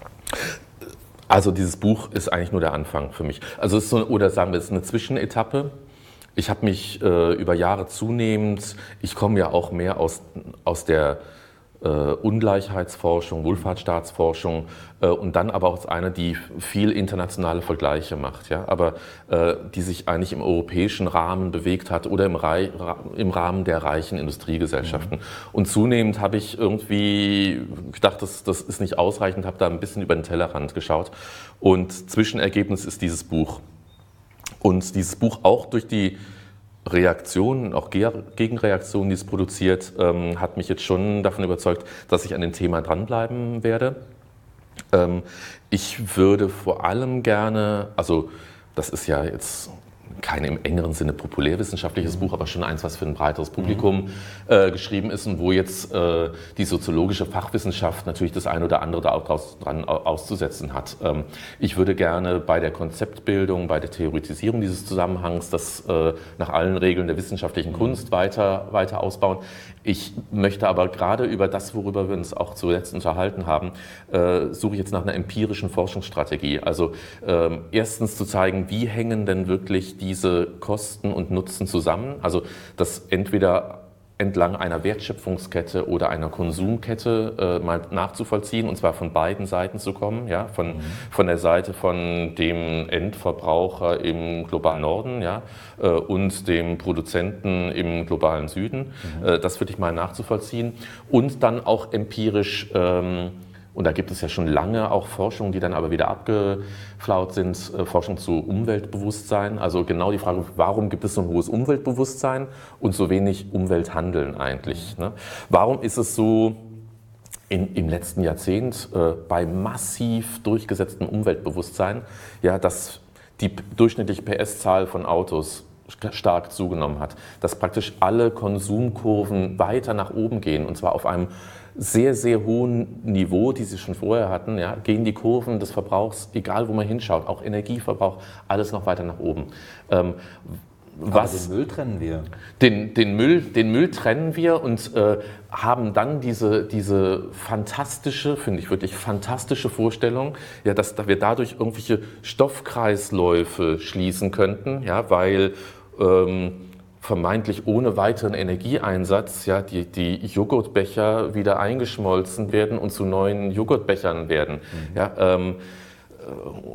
Also dieses Buch ist eigentlich nur der Anfang für mich. Also es ist so, oder sagen wir, es ist eine Zwischenetappe. Ich habe mich äh, über Jahre zunehmend, ich komme ja auch mehr aus, aus der äh, Ungleichheitsforschung, Wohlfahrtsstaatsforschung äh, und dann aber auch eine, die viel internationale Vergleiche macht, ja, aber äh, die sich eigentlich im europäischen Rahmen bewegt hat oder im, Rei im Rahmen der reichen Industriegesellschaften. Mhm. Und zunehmend habe ich irgendwie gedacht, das, das ist nicht ausreichend, habe da ein bisschen über den Tellerrand geschaut und Zwischenergebnis ist dieses Buch. Und dieses Buch auch durch die Reaktionen, auch Gegenreaktionen, die es produziert, ähm, hat mich jetzt schon davon überzeugt, dass ich an dem Thema dranbleiben werde. Ähm, ich würde vor allem gerne, also das ist ja jetzt kein im engeren Sinne populärwissenschaftliches Buch, aber schon eins, was für ein breiteres Publikum mhm. äh, geschrieben ist und wo jetzt äh, die soziologische Fachwissenschaft natürlich das eine oder andere da auch draus, dran auszusetzen hat. Ähm, ich würde gerne bei der Konzeptbildung, bei der Theoretisierung dieses Zusammenhangs das äh, nach allen Regeln der wissenschaftlichen mhm. Kunst weiter, weiter ausbauen. Ich möchte aber gerade über das, worüber wir uns auch zuletzt unterhalten haben, äh, suche ich jetzt nach einer empirischen Forschungsstrategie. Also ähm, erstens zu zeigen, wie hängen denn wirklich diese Kosten und Nutzen zusammen. Also dass entweder entlang einer Wertschöpfungskette oder einer Konsumkette äh, mal nachzuvollziehen und zwar von beiden Seiten zu kommen, ja, von, mhm. von der Seite von dem Endverbraucher im globalen Norden ja, äh, und dem Produzenten im globalen Süden. Mhm. Äh, das würde ich mal nachzuvollziehen und dann auch empirisch ähm, und da gibt es ja schon lange auch Forschung, die dann aber wieder abgeflaut sind, äh, Forschung zu Umweltbewusstsein. Also genau die Frage, warum gibt es so ein hohes Umweltbewusstsein und so wenig Umwelthandeln eigentlich? Ne? Warum ist es so in, im letzten Jahrzehnt äh, bei massiv durchgesetztem Umweltbewusstsein, ja, dass die durchschnittliche PS-Zahl von Autos stark zugenommen hat, dass praktisch alle Konsumkurven weiter nach oben gehen und zwar auf einem sehr, sehr hohen Niveau, die sie schon vorher hatten, ja, gehen die Kurven des Verbrauchs, egal wo man hinschaut, auch Energieverbrauch, alles noch weiter nach oben. Ähm, was, den Müll trennen wir. Den, den, Müll, den Müll trennen wir und äh, haben dann diese, diese fantastische, finde ich wirklich fantastische Vorstellung, ja, dass wir dadurch irgendwelche Stoffkreisläufe schließen könnten, ja, weil ähm, vermeintlich ohne weiteren Energieeinsatz ja, die, die Joghurtbecher wieder eingeschmolzen werden und zu neuen Joghurtbechern werden. Mhm. Ja, ähm,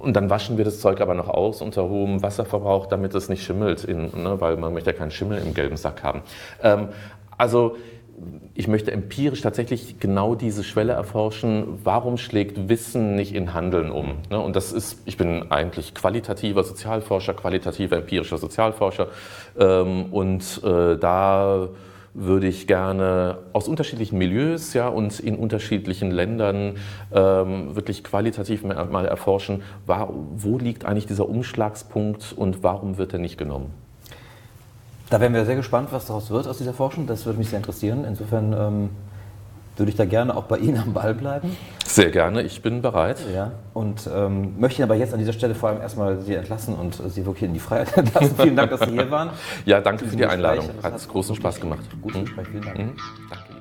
und dann waschen wir das Zeug aber noch aus unter hohem Wasserverbrauch, damit es nicht schimmelt, in, ne, weil man möchte ja keinen Schimmel im gelben Sack haben. Ähm, also ich möchte empirisch tatsächlich genau diese Schwelle erforschen, warum schlägt Wissen nicht in Handeln um? Ne, und das ist, ich bin eigentlich qualitativer Sozialforscher, qualitativer empirischer Sozialforscher ähm, und äh, da würde ich gerne aus unterschiedlichen Milieus ja, und in unterschiedlichen Ländern ähm, wirklich qualitativ mal erforschen, wo liegt eigentlich dieser Umschlagspunkt und warum wird er nicht genommen? Da wären wir sehr gespannt, was daraus wird aus dieser Forschung. Das würde mich sehr interessieren. Insofern ähm, würde ich da gerne auch bei *laughs* Ihnen am Ball bleiben. Sehr gerne, ich bin bereit. Ja, und ähm, möchte aber jetzt an dieser Stelle vor allem erstmal Sie entlassen und Sie wirklich in die Freiheit *laughs* entlassen. Vielen Dank, dass Sie hier waren. Ja, danke für die Einladung. Hat großen Spaß gemacht. Gutes Gespräch, vielen Dank. Mhm. Danke.